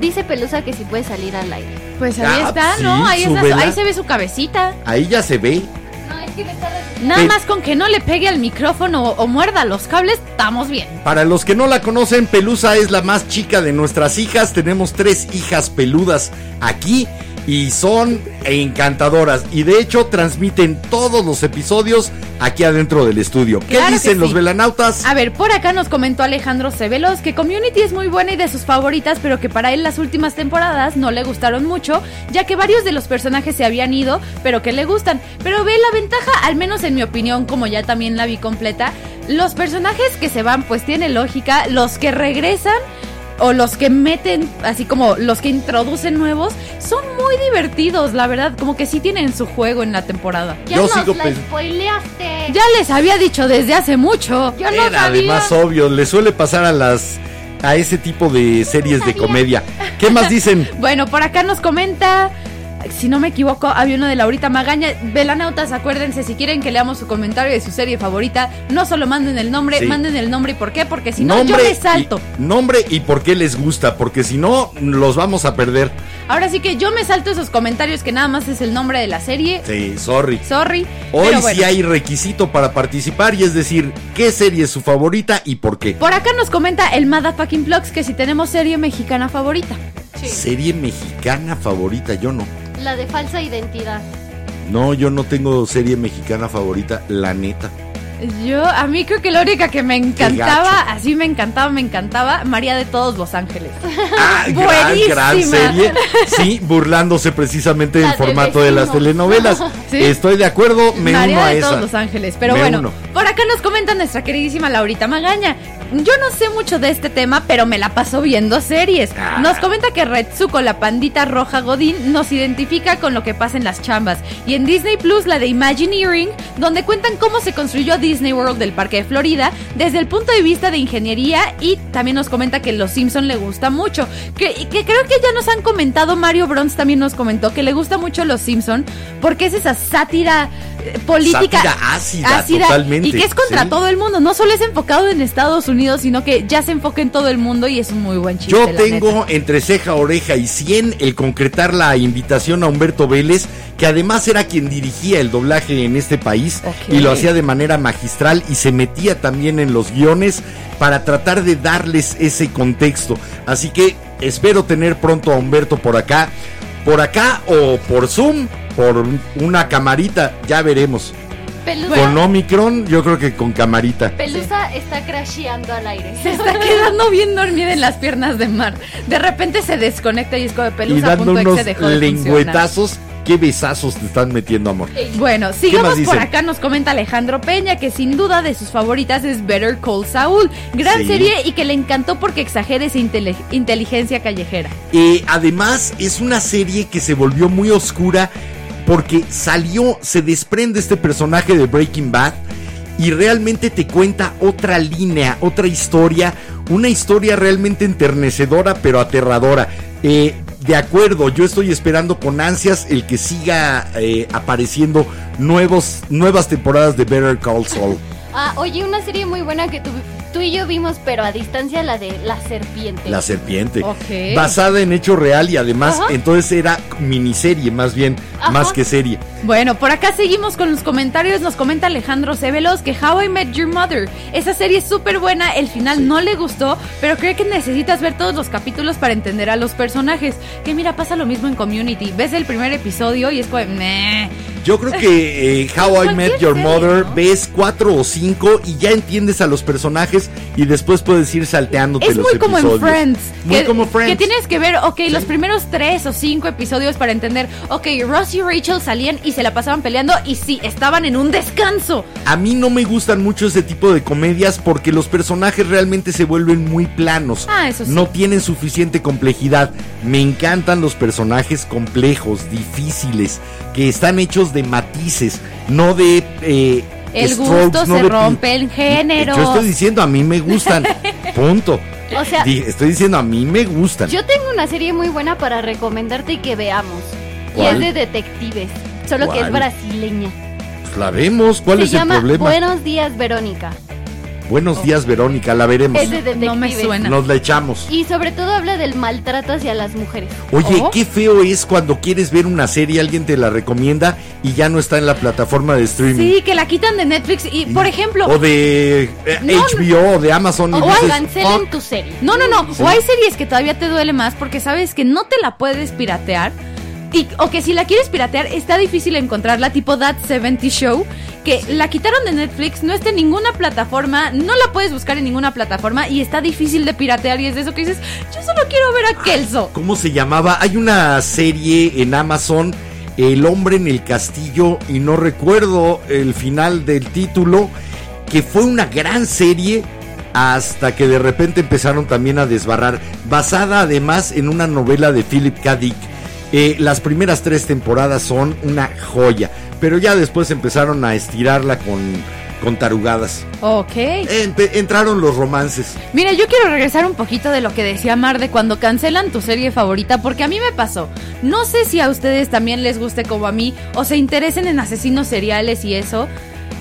Dice Pelusa que si puede salir al aire. Pues ahí Ah, está, sí, ¿no? Ahí, es la- súbela. ahí se ve su cabecita. Ahí ya se ve. No, es que me está Nada Pe- más con que no le pegue al micrófono o, o muerda los cables, estamos bien. Para los que no la conocen, Pelusa es la más chica de nuestras hijas. Tenemos tres hijas peludas aquí y son encantadoras. Y de hecho transmiten todos los episodios aquí adentro del estudio. ¿Qué Claro dicen los velanautas? A ver, por acá nos comentó Alejandro Cebelos que Community es muy buena y de sus favoritas, pero que para él las últimas temporadas no le gustaron mucho, ya que varios de los personajes se habían ido, pero que le gustan. Pero ve la ventaja, al menos en mi opinión, como ya también la vi completa, los personajes que se van pues tiene lógica, los que regresan o los que meten, así como los que introducen nuevos, son muy divertidos, la verdad, como que sí tienen su juego en la temporada. Ya Yo nos sigo la pens- spoileaste. Ya les había dicho desde hace mucho. Yo no Era sabía. además obvio, le suele pasar a las a ese tipo de series de comedia. ¿Qué más dicen? Bueno, por acá nos comenta, si no me equivoco, había uno de Laurita Magaña. Velanautas, acuérdense, si quieren que leamos su comentario de su serie favorita, no solo manden el nombre, Sí. manden el nombre y por qué, porque si no, yo me salto. y, nombre y por qué les gusta, porque si no los vamos a perder. Ahora sí que yo me salto esos comentarios que nada más es el nombre de la serie. Sí, sorry. Sorry. Hoy bueno. sí hay requisito para participar y es decir, qué serie es su favorita y por qué. Por acá nos comenta el Motherfucking Plugs que si tenemos serie mexicana favorita. Serie mexicana favorita, yo no. La de falsa identidad. No, yo no tengo serie mexicana favorita, la neta. Yo, a mí creo que la única que me encantaba, así me encantaba, me encantaba, María de todos Los Ángeles. Ah, gran, gran serie. Sí, burlándose precisamente del formato de las telenovelas. Sí. Estoy de acuerdo, me María uno a de esa. todos Los Ángeles. Pero Me bueno, uno. por acá nos comenta nuestra queridísima Laurita Magaña. Yo no sé mucho de este tema, pero me la paso viendo series. Ah. Nos comenta que Retsuko, la pandita roja Godín, nos identifica con lo que pasa en las chambas. Y en Disney Plus, la de Imagineering, donde cuentan cómo se construyó Disney World del Parque de Florida desde el punto de vista de ingeniería. Y también nos comenta que Los Simpson le gusta mucho. Que, creo que ya nos han comentado, Mario Bronx también nos comentó que le gusta mucho Los Simpson porque es esa sátira política Sátira ácida, totalmente, y que es contra sí. todo el mundo. No solo es enfocado en Estados Unidos, sino que ya se enfoca en todo el mundo y es un muy buen chiste. Yo tengo neta. entre ceja, oreja y 100 el concretar la invitación a Humberto Vélez, que además era quien dirigía el doblaje en este país y lo hacía de manera magistral y se metía también en los guiones para tratar de darles ese contexto. Así que espero tener pronto a Humberto por acá, por acá o por Zoom, por una camarita, ya veremos. Pelusa, Con Omicron, yo creo que con camarita. Pelusa está crasheando al aire. Se está quedando bien dormida en las piernas de Mar. De repente se desconecta y es como de Y pelusa. dando unos dejó de funcionar. lengüetazos, qué besazos te están metiendo, amor. Bueno, sigamos por acá. Nos comenta Alejandro Peña que sin duda de sus favoritas es Better Call Saul. Gran Sí. serie y que le encantó porque exagera esa inteligencia callejera. Eh, además, es una serie que se volvió muy oscura porque salió, se desprende este personaje de Breaking Bad y realmente te cuenta otra línea, otra historia, una historia realmente enternecedora pero aterradora. Eh, de acuerdo, yo estoy esperando con ansias el que siga eh, apareciendo nuevos, nuevas temporadas de Better Call Saul. Ah, oye, una serie muy buena que tú, tú y yo vimos, pero a distancia, la de La Serpiente. La serpiente. Ok. Basada en hecho real y además Ajá. entonces era miniserie más bien, Ajá. más que serie. Bueno, por acá seguimos con los comentarios. Nos comenta Alejandro Cebelos que How I Met Your Mother. Esa serie es súper buena. El final no le gustó, pero creo que necesitas ver todos los capítulos para entender a los personajes. Que mira, pasa lo mismo en Community. Ves el primer episodio y es como, "Meh". Yo creo que eh, How I Met Your Mother ¿no? ves cuatro o cinco y ya entiendes a los personajes y después puedes ir salteándote Es los muy como en. Friends. Muy que, como Friends. Que tienes que ver, ok, los primeros tres o cinco episodios para entender, ok, Ross y Rachel salían y se la pasaban peleando y sí, estaban en un descanso. A mí no me gustan mucho ese tipo de comedias porque los personajes realmente se vuelven muy planos. Ah, eso sí. No tienen suficiente complejidad. Me encantan los personajes complejos, difíciles, que están hechos de matices, no de... eh, El strokes, gusto no se de rompe en géneros. Yo estoy diciendo, a mí me gustan. Punto. O sea, estoy diciendo, a mí me gustan. yo tengo una serie muy buena para recomendarte y que veamos. Y ¿Cuál? es de detectives, solo que es brasileña. Pues la vemos. ¿Cuál Se es llama el problema? Buenos días, Verónica. Buenos días, Verónica. La veremos. Es de detectives. No me suena. Nos la echamos. Y sobre todo habla del maltrato hacia las mujeres. Oye, Oh. qué feo es cuando quieres ver una serie, alguien te la recomienda y ya no está en la plataforma de streaming. Sí, que la quitan de Netflix y, por ejemplo... O de eh, No, HBO o de Amazon. y O dices, cancelen "Fuck". tu serie. No, no, no. Sí. O hay series que todavía te duele más porque sabes que no te la puedes piratear. Y, o que si la quieres piratear, está difícil encontrarla, tipo That 70 Show, que la quitaron de Netflix, no está en ninguna plataforma, no la puedes buscar en ninguna plataforma y está difícil de piratear. Y es de eso que dices, yo solo quiero ver a Kelso. ¿Cómo se llamaba? Hay una serie en Amazon, El hombre en el castillo, y no recuerdo el final del título, que fue una gran serie hasta que de repente empezaron también a desbarrar, basada además en una novela de Philip K. Dick. Eh, las primeras tres temporadas son una joya, pero ya después empezaron a estirarla con, con tarugadas. Ok. Empe- entraron los romances. Mira, yo quiero regresar un poquito de lo que decía Mar de cuando cancelan tu serie favorita, porque a mí me pasó. No sé si a ustedes también les guste como a mí, o se interesen en asesinos seriales y eso.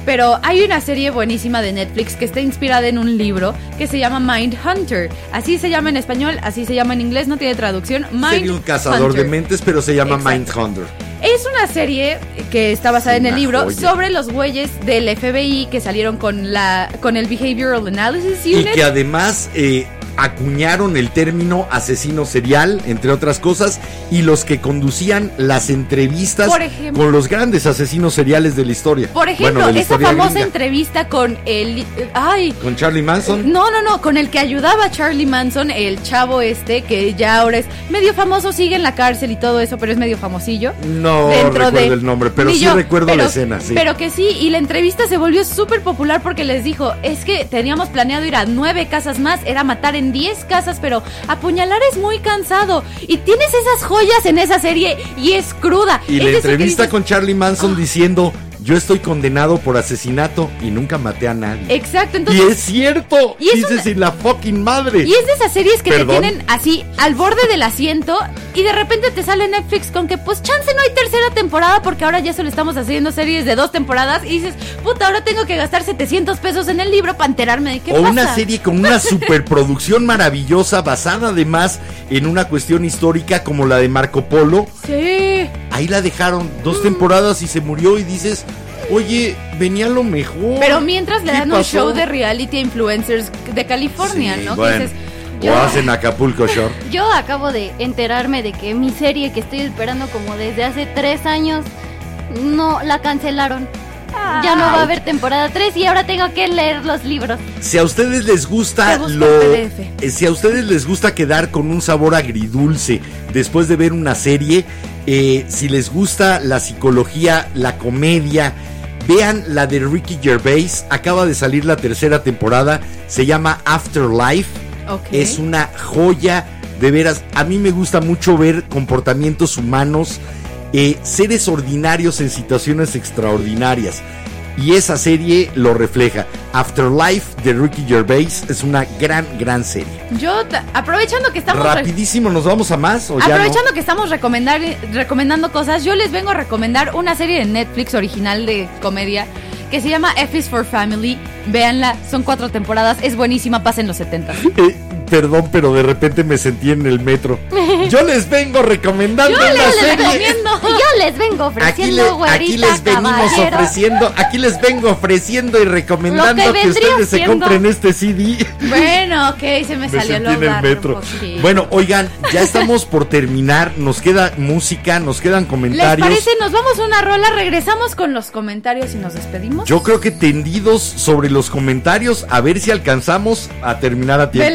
Pero hay una serie buenísima de Netflix que está inspirada en un libro que se llama Mind Hunter. Así se llama en español, así se llama en inglés, no tiene traducción. Mind Sería un cazador Hunter. de mentes, pero se llama Exacto. Mindhunter. Es una serie que está basada Es en el libro joya. sobre los güeyes del FBI que salieron con la con el Behavioral Analysis Y Unit. que además eh, acuñaron el término asesino serial, entre otras cosas, y los que conducían las entrevistas ejemplo. con los grandes asesinos seriales de la historia. Por ejemplo, Bueno, esa famosa gringa. entrevista con el ay, Con Charlie Manson. no, no, no, con el que ayudaba a Charlie Manson, el chavo este que ya ahora es medio famoso, sigue en la cárcel y todo eso, pero es medio famosillo. No dentro recuerdo de- el nombre, pero sí yo, recuerdo pero- la escena. Sí. Pero que sí, y la entrevista se volvió súper popular porque les dijo, es que teníamos planeado ir a nueve casas más, era matar en diez casas, pero apuñalar es muy cansado. Y tienes esas joyas en esa serie y es cruda. y Es la entrevista dices, con Charlie Manson "Ah". diciendo, yo estoy condenado por asesinato y nunca maté a nadie. Exacto, y entonces... es cierto. y es dices, una- "Y la fucking madre. Y es de esas series que ¿Perdón? te tienen así al borde del asiento y de repente te sale Netflix con que pues chance no hay tercera temporada porque ahora ya solo estamos haciendo series de dos temporadas y dices, puta, ahora tengo que gastar 700 pesos en el libro para enterarme de qué o pasa. una serie con una superproducción maravillosa basada además en una cuestión histórica como la de Marco Polo. Sí. Ahí la dejaron dos temporadas y se murió y dices, oye, venía lo mejor. Pero mientras le ¿Qué dan un show de reality a influencers de California, Sí, ¿no? Bueno. dices, O yo- hacen Acapulco Shore. Yo acabo de enterarme de que mi serie que estoy esperando como desde hace tres años, no la cancelaron. Ya no va a haber temporada 3 y ahora tengo que leer los libros. Si a ustedes les gusta lo PDF. eh, si a ustedes les gusta quedar con un sabor agridulce después de ver una serie, eh, si les gusta la psicología, la comedia, vean la de Ricky Gervais, acaba de salir la tercera temporada, se llama Afterlife. Es una joya, de veras. A mí me gusta mucho ver comportamientos humanos, eh, seres ordinarios en situaciones extraordinarias. Y esa serie lo refleja. Afterlife de Ricky Gervais es una gran, gran serie. Yo, aprovechando que estamos... Rapidísimo, ¿nos vamos a más o ya no? Aprovechando que estamos recomendar, recomendando cosas, yo les vengo a recomendar una serie de Netflix original de comedia que se llama F is for Family. Véanla, son cuatro temporadas, es buenísima, pasa en los 70. Eh, perdón, pero de repente me sentí en el metro. Yo les vengo recomendando Yo una les serie. recomiendo. Yo les vengo Aquí, ofreciendo, le- güerita, aquí les venimos caballero. ofreciendo, aquí les vengo ofreciendo y recomendando que ustedes se compren este CD. Bueno, ok, se me, Me salió sentí el metro. Bueno, oigan, ya estamos por terminar. Nos queda música, nos quedan ¿Les comentarios. parece? Nos vamos a una rola, regresamos con los comentarios y nos despedimos. Yo creo que tendidos sobre los comentarios, a ver si alcanzamos a terminar a tiempo.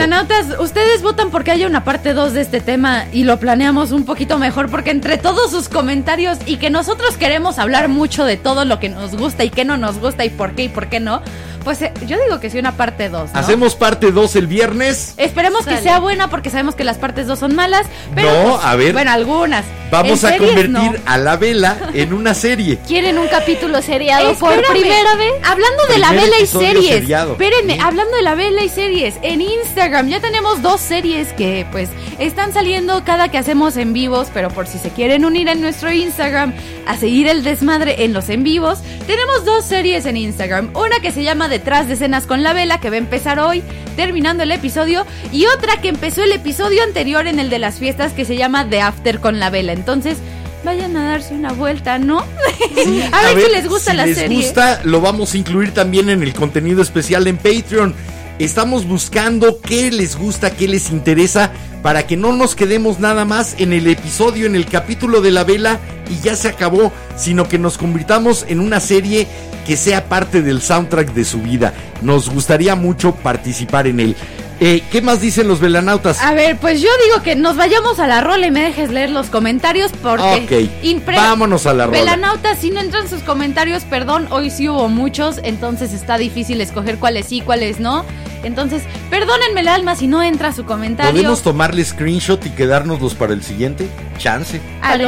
Ustedes votan porque haya una parte 2 de este tema y lo planeamos un poquito mejor porque entre todos sus comentarios y que nosotros queremos hablar mucho de todo lo que nos gusta y qué no nos gusta y por qué y por qué no, pues eh, yo digo que sí una parte 2, ¿no? Hacemos parte 2 el viernes. Esperemos que sea buena porque sabemos que las partes 2 son malas, pero No, pues, a ver. bueno, algunas. Vamos a series, convertir no. a la vela en una serie. ¿Quieren un capítulo seriado por primera vez? Hablando de la vela y series. seriado. Espérenme, Sí. hablando de la vela y series. En Instagram ya tenemos dos series que pues están saliendo cada que hacemos en vivos, pero por si se quieren unir en nuestro Instagram a seguir el desmadre en los en vivos, tenemos dos series en Instagram. Una que se llama Detrás de escenas con la vela, que va a empezar hoy, terminando el episodio, y otra que empezó el episodio anterior en el de las fiestas, que se llama The After con la vela. Entonces, vayan a darse una vuelta, ¿no? a, ver, si les gusta si la les serie. gusta, lo vamos a incluir también en el contenido especial en Patreon. Estamos buscando qué les gusta, qué les interesa, para que no nos quedemos nada más en el episodio, en el capítulo de la vela y ya se acabó, sino que nos convirtamos en una serie que sea parte del soundtrack de su vida. Nos gustaría mucho participar en él. Eh, ¿Qué más dicen los velanautas? A ver, pues yo digo que nos vayamos a la rola y me dejes leer los comentarios porque... Ok, vámonos a la rola. Velanautas, si no entran sus comentarios, perdón, hoy sí hubo muchos, entonces está difícil escoger cuáles sí, cuáles no. Entonces, perdónenme el alma si no entra su comentario. ¿Podemos tomarle screenshot y quedárnoslos para el siguiente? Chance.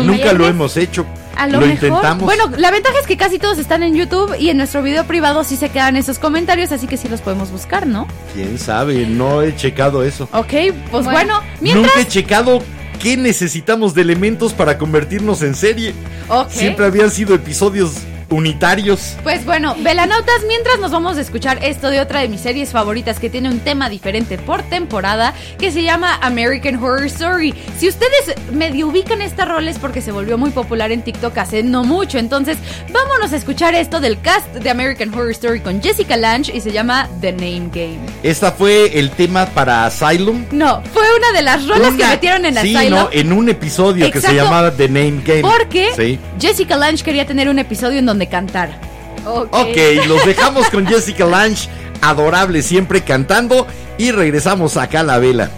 Nunca lo hemos hecho. A lo, mejor. intentamos. Bueno, la ventaja es que casi todos están en YouTube y en nuestro video privado sí se quedan esos comentarios, así que sí los podemos buscar, ¿no? Quién sabe, no he checado eso. Ok, pues bueno, Bueno. mientras. Nunca he checado qué necesitamos de elementos para convertirnos en serie. Ok. Siempre habían sido episodios unitarios. Pues bueno, velanautas, mientras nos vamos a escuchar esto de otra de mis series favoritas que tiene un tema diferente por temporada que se llama American Horror Story. Si ustedes medio ubican esta rol es porque se volvió muy popular en TikTok hace no mucho, entonces vámonos a escuchar esto del cast de American Horror Story con Jessica Lange y se llama The Name Game. Esta fue el tema para Asylum. No, fue una de las rolas que metieron en sí, Asylum. no, en un episodio que se llamaba The Name Game. Porque Sí. Jessica Lange quería tener un episodio en donde cantara. Ok, los dejamos con Jessica Lange, adorable siempre cantando, y regresamos acá a la vela.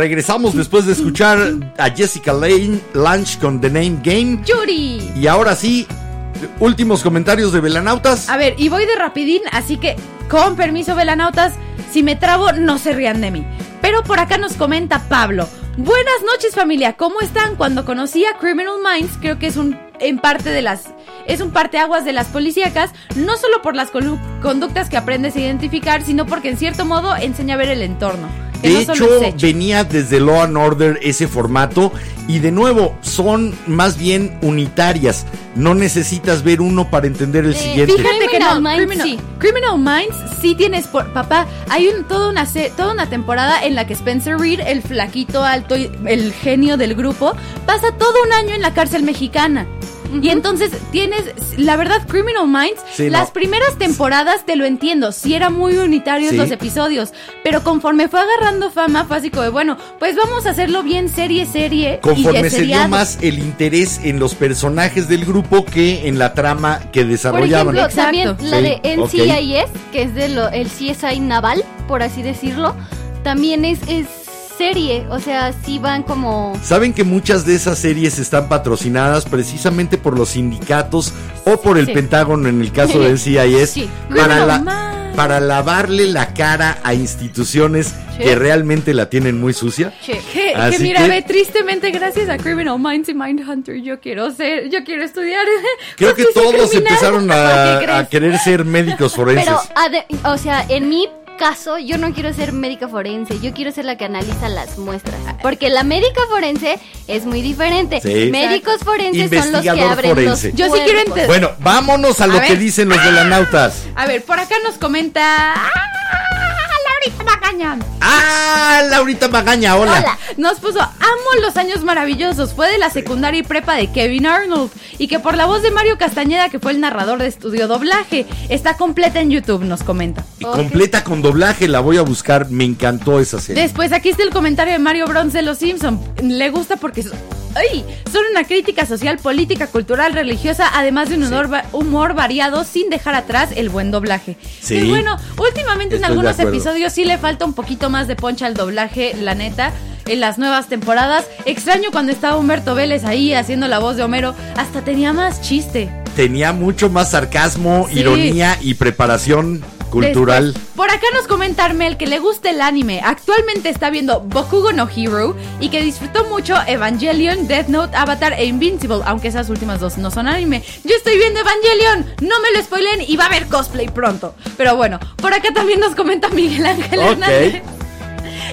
Regresamos después de escuchar a Jessica Lane, Lange con The Name Game. Yuri. Y ahora sí, últimos comentarios de Velanautas. A ver, y voy de rapidín, así que con permiso, velanautas, si me trabo, no se rían de mí. Pero por acá nos comenta Pablo. Buenas noches familia, ¿cómo están? Cuando conocí a Criminal Minds, creo que es un en parte de las es un parteaguas de las policíacas, no solo por las conductas que aprendes a identificar, sino porque en cierto modo enseña a ver el entorno. Que De no hecho, venía desde Law and Order ese formato y de nuevo son más bien unitarias. No necesitas ver uno para entender el siguiente. Fíjate que Criminal no, Minds, Criminal, sí. Criminal Minds sí tienes por papá, hay un, toda una se- toda una temporada en la que Spencer Reed, el flaquito alto y el genio del grupo, pasa todo un año en la cárcel mexicana. Y entonces tienes, la verdad, Criminal Minds, Sí, no. las primeras temporadas te lo entiendo, sí eran muy unitarios Sí. los episodios, pero conforme fue agarrando fama, fue así como de, bueno, pues vamos a hacerlo bien serie, serie. Conforme y se dio más el interés en los personajes del grupo que en la trama que Por desarrollaban. ejemplo, también la Sí, de. NCIS, que es de lo, el CSI naval, por así decirlo, también es, es serie. O sea, sí van como. Saben que muchas de esas series están patrocinadas precisamente por los sindicatos o por el Sí. Pentágono en el caso del CIS Sí. para, la- para lavarle la cara a instituciones que realmente la tienen muy sucia. Que, que mira, que- ve, tristemente gracias a Criminal Minds y Mindhunter yo quiero ser, yo quiero estudiar. Creo que todos criminal. empezaron ¿Por qué a, a querer ser médicos forenses. Pero, o sea, en mi caso, yo no quiero ser médica forense, yo quiero ser la que analiza las muestras. Porque la médica forense es muy diferente. Sí. Médicos forenses son los que Investigador abren forense. los Yo sí quiero entender. Bueno, vámonos a lo A que ver. dicen los velanautas. A ver, por acá nos comenta. ¡Ah! Laurita Magaña. ¡Ah! Laurita Magaña, hola. Hola. Nos puso, amo los años maravillosos. Fue de la secundaria y prepa de Kevin Arnold. Y que por la voz de Mario Castañeda, que fue el narrador de estudio doblaje. Está completa en YouTube, nos comenta. Y completa con doblaje, la voy a buscar. Me encantó esa serie. Después, aquí está el comentario de Mario Bronze de Los Simpson. Le gusta porque ¡ay! son una crítica social, política, cultural, religiosa, además de un humor, va- humor variado sin dejar atrás el buen doblaje. Sí. Y bueno, últimamente en Estoy algunos episodios sí le falta un poquito más de poncha al doblaje, la neta. En las nuevas temporadas, extraño cuando estaba Humberto Vélez ahí haciendo la voz de Homero, hasta tenía más chiste. Tenía mucho más sarcasmo, Sí. ironía y preparación cultural. Después, por acá nos comenta Armel que le gusta el anime. Actualmente está viendo Bokugo no Hero y que disfrutó mucho Evangelion, Death Note, Avatar e Invincible, aunque esas últimas dos no son anime. Yo estoy viendo Evangelion, no me lo spoilen y va a haber cosplay pronto. Pero bueno, por acá también nos comenta Miguel Ángel Ok. Hernández.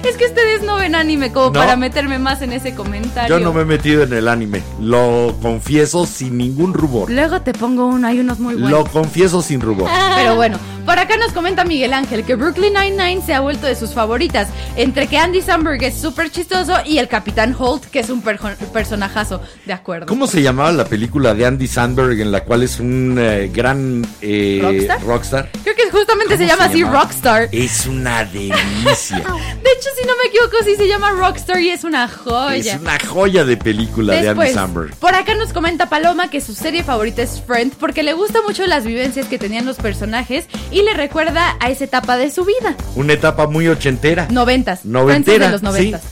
Es que ustedes no ven anime como No. para meterme más en ese comentario. Yo no me he metido en el anime. Lo confieso sin ningún rubor. Luego te pongo uno, hay unos muy buenos. Lo confieso sin rubor. Pero bueno, por acá nos comenta Miguel Ángel que Brooklyn Nine-Nine se ha vuelto de sus favoritas, entre que Andy Samberg es súper chistoso y el Capitán Holt, que es un personajazo. De acuerdo. ¿Cómo se llamaba la película de Andy Sandberg en la cual es un eh, gran eh, ¿Rockstar? rockstar? Creo que justamente se ¿Cómo llama así llama? Rockstar. De Es una delicia. hecho, si no me equivoco, sí se llama Rockstar y es una joya. es una joya de película de Andy Samberg. por acá nos comenta Paloma que su serie favorita es Friend porque le gusta mucho las vivencias que tenían los personajes y le recuerda a esa etapa de su vida. Una etapa muy ochentera. Noventas. Noventera, es de los noventas.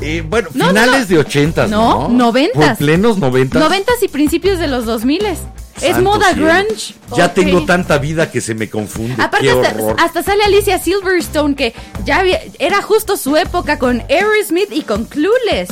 Eh, bueno, No, no, finales no. de ochentas, No, ¿no? noventas. Por plenos noventas. Noventas y principios de los 2000 Es Santo moda cielo. grunge. Ya tengo tanta vida que se me confunde. Aparte hasta, sale Alicia Silverstone que ya había- era justo su época con Aerosmith y con Clueless.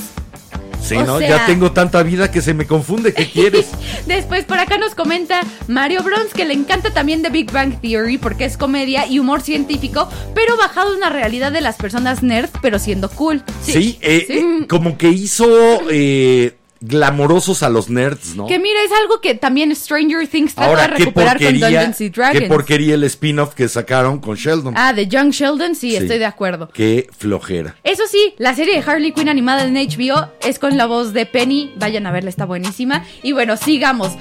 Sí, o ¿no? sea- Ya tengo tanta vida que se me confunde. ¿Qué quieres? Después por acá nos comenta Mario Bronze que le encanta también The Big Bang Theory porque es comedia y humor científico, pero bajado a una realidad de las personas nerd, pero siendo cool. Sí, eh, eh, como que hizo eh, glamorosos a los nerds, ¿no? Que mira, es algo que también Stranger Things trata Ahora, de recuperar con Dungeons y Dragons. qué porquería el spin-off que sacaron con Sheldon. Ah, de Young Sheldon, sí, Sí. estoy de acuerdo. Qué flojera. Eso sí, la serie de Harley Quinn animada en HBO es con la voz de Penny. Vayan a verla, está buenísima. Y bueno, sigamos.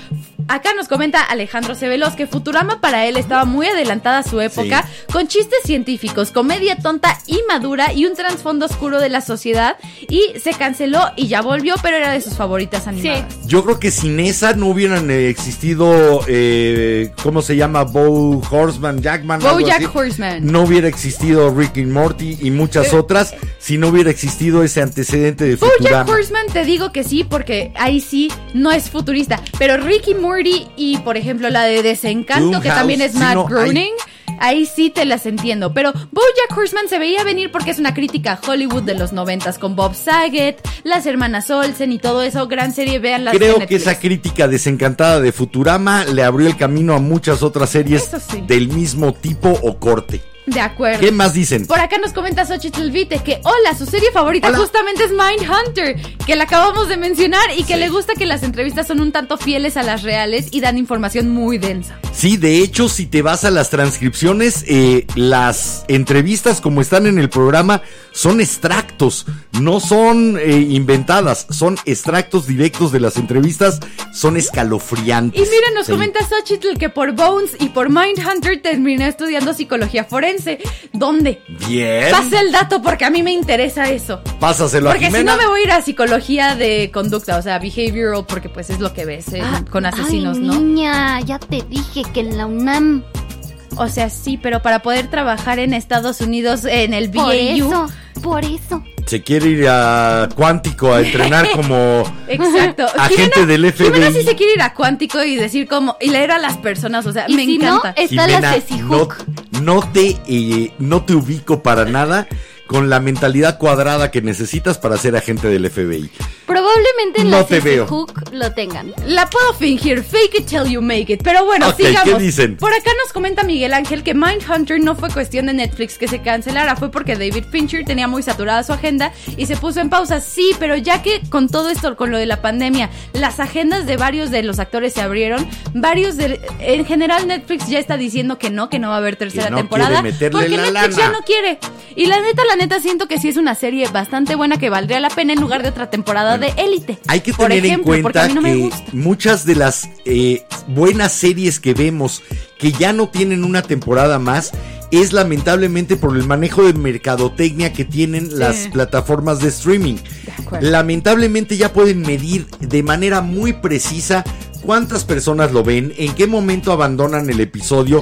Acá nos comenta Alejandro Cebelos que Futurama para él estaba muy adelantada a su época, con chistes científicos, comedia tonta y madura y un trasfondo oscuro de la sociedad. Y se canceló y ya volvió, pero era de sus favoritas animadas. Yo creo que sin esa no hubieran eh, existido, eh, ¿cómo se llama? Bo Horseman, Jackman. algo BoJack así. Horseman. No hubiera existido Rick y Morty y muchas Eh, otras si no hubiera existido ese antecedente de BoJack Futurama. Horseman te digo que sí porque ahí sí no es futurista, pero Ricky Morty y por ejemplo la de Desencanto que también es Matt no, Groening, ahí sí te las entiendo, pero BoJack Horseman se veía venir porque es una crítica a Hollywood de los noventas con Bob Saget, las hermanas Olsen y todo eso, gran serie, vean las Creo que esa crítica desencantada de Futurama le abrió el camino a muchas otras series sí. del mismo tipo o corte. De acuerdo. ¿Qué más dicen? Por acá nos comenta Xochitl Vite que, hola, su serie favorita justamente es Mindhunter, que la acabamos de mencionar y que le gusta que las entrevistas son un tanto fieles a las reales y dan información muy densa. Sí, de hecho, si te vas a las transcripciones, eh, las entrevistas como están en el programa son extractos, no son eh, inventadas, son extractos directos de las entrevistas, son Y escalofriantes. mira, nos Sí. comenta Xochitl que por Bones y por Mindhunter terminó estudiando psicología forense. ¿Dónde? Bien. Pasa el dato porque a mí me interesa eso. Pásaselo a Porque si no me voy a ir a psicología de conducta, o sea, behavioral, porque pues es lo que ves eh, con asesinos, Ay, ¿no? niña, ya te dije que en la UNAM. O sea, sí, pero para poder trabajar en Estados Unidos en el Por BAU, eso. Por eso. Se quiere ir a Cuántico a entrenar como Exacto. agente Jimena- del FBI. Jimena sí se quiere ir a cuántico y decir cómo y leer a las personas, o sea, Y me si no, encanta. está la Jimena, Ceci no, Hook. no te, eh, no te ubico para nada con la mentalidad cuadrada que necesitas para ser agente del FBI. Probablemente en No la te veo. Hook lo tengan. La puedo fingir, fake it till you make it. Pero bueno, Ok, ¿qué sigamos. dicen? Por acá nos comenta Miguel Ángel que Mindhunter no fue cuestión de Netflix que se cancelara, fue porque David Fincher tenía muy saturada su agenda y se puso en pausa. Sí, pero ya que con todo esto, con lo de la pandemia, las agendas de varios de los actores se abrieron, varios de. En general, Netflix ya está diciendo que no, que no va a haber tercera no temporada. quiere meterle porque la Netflix lana. ya no quiere. Y la neta, la neta, siento que sí es una serie bastante buena que valdría la pena en lugar de otra temporada de Élite. Hay que tener ejemplo, en cuenta no que muchas de las eh, buenas series que vemos que ya no tienen una temporada más es lamentablemente por el manejo de mercadotecnia que tienen las plataformas de streaming. Lamentablemente ya pueden medir de manera muy precisa cuántas personas lo ven, en qué momento abandonan el episodio,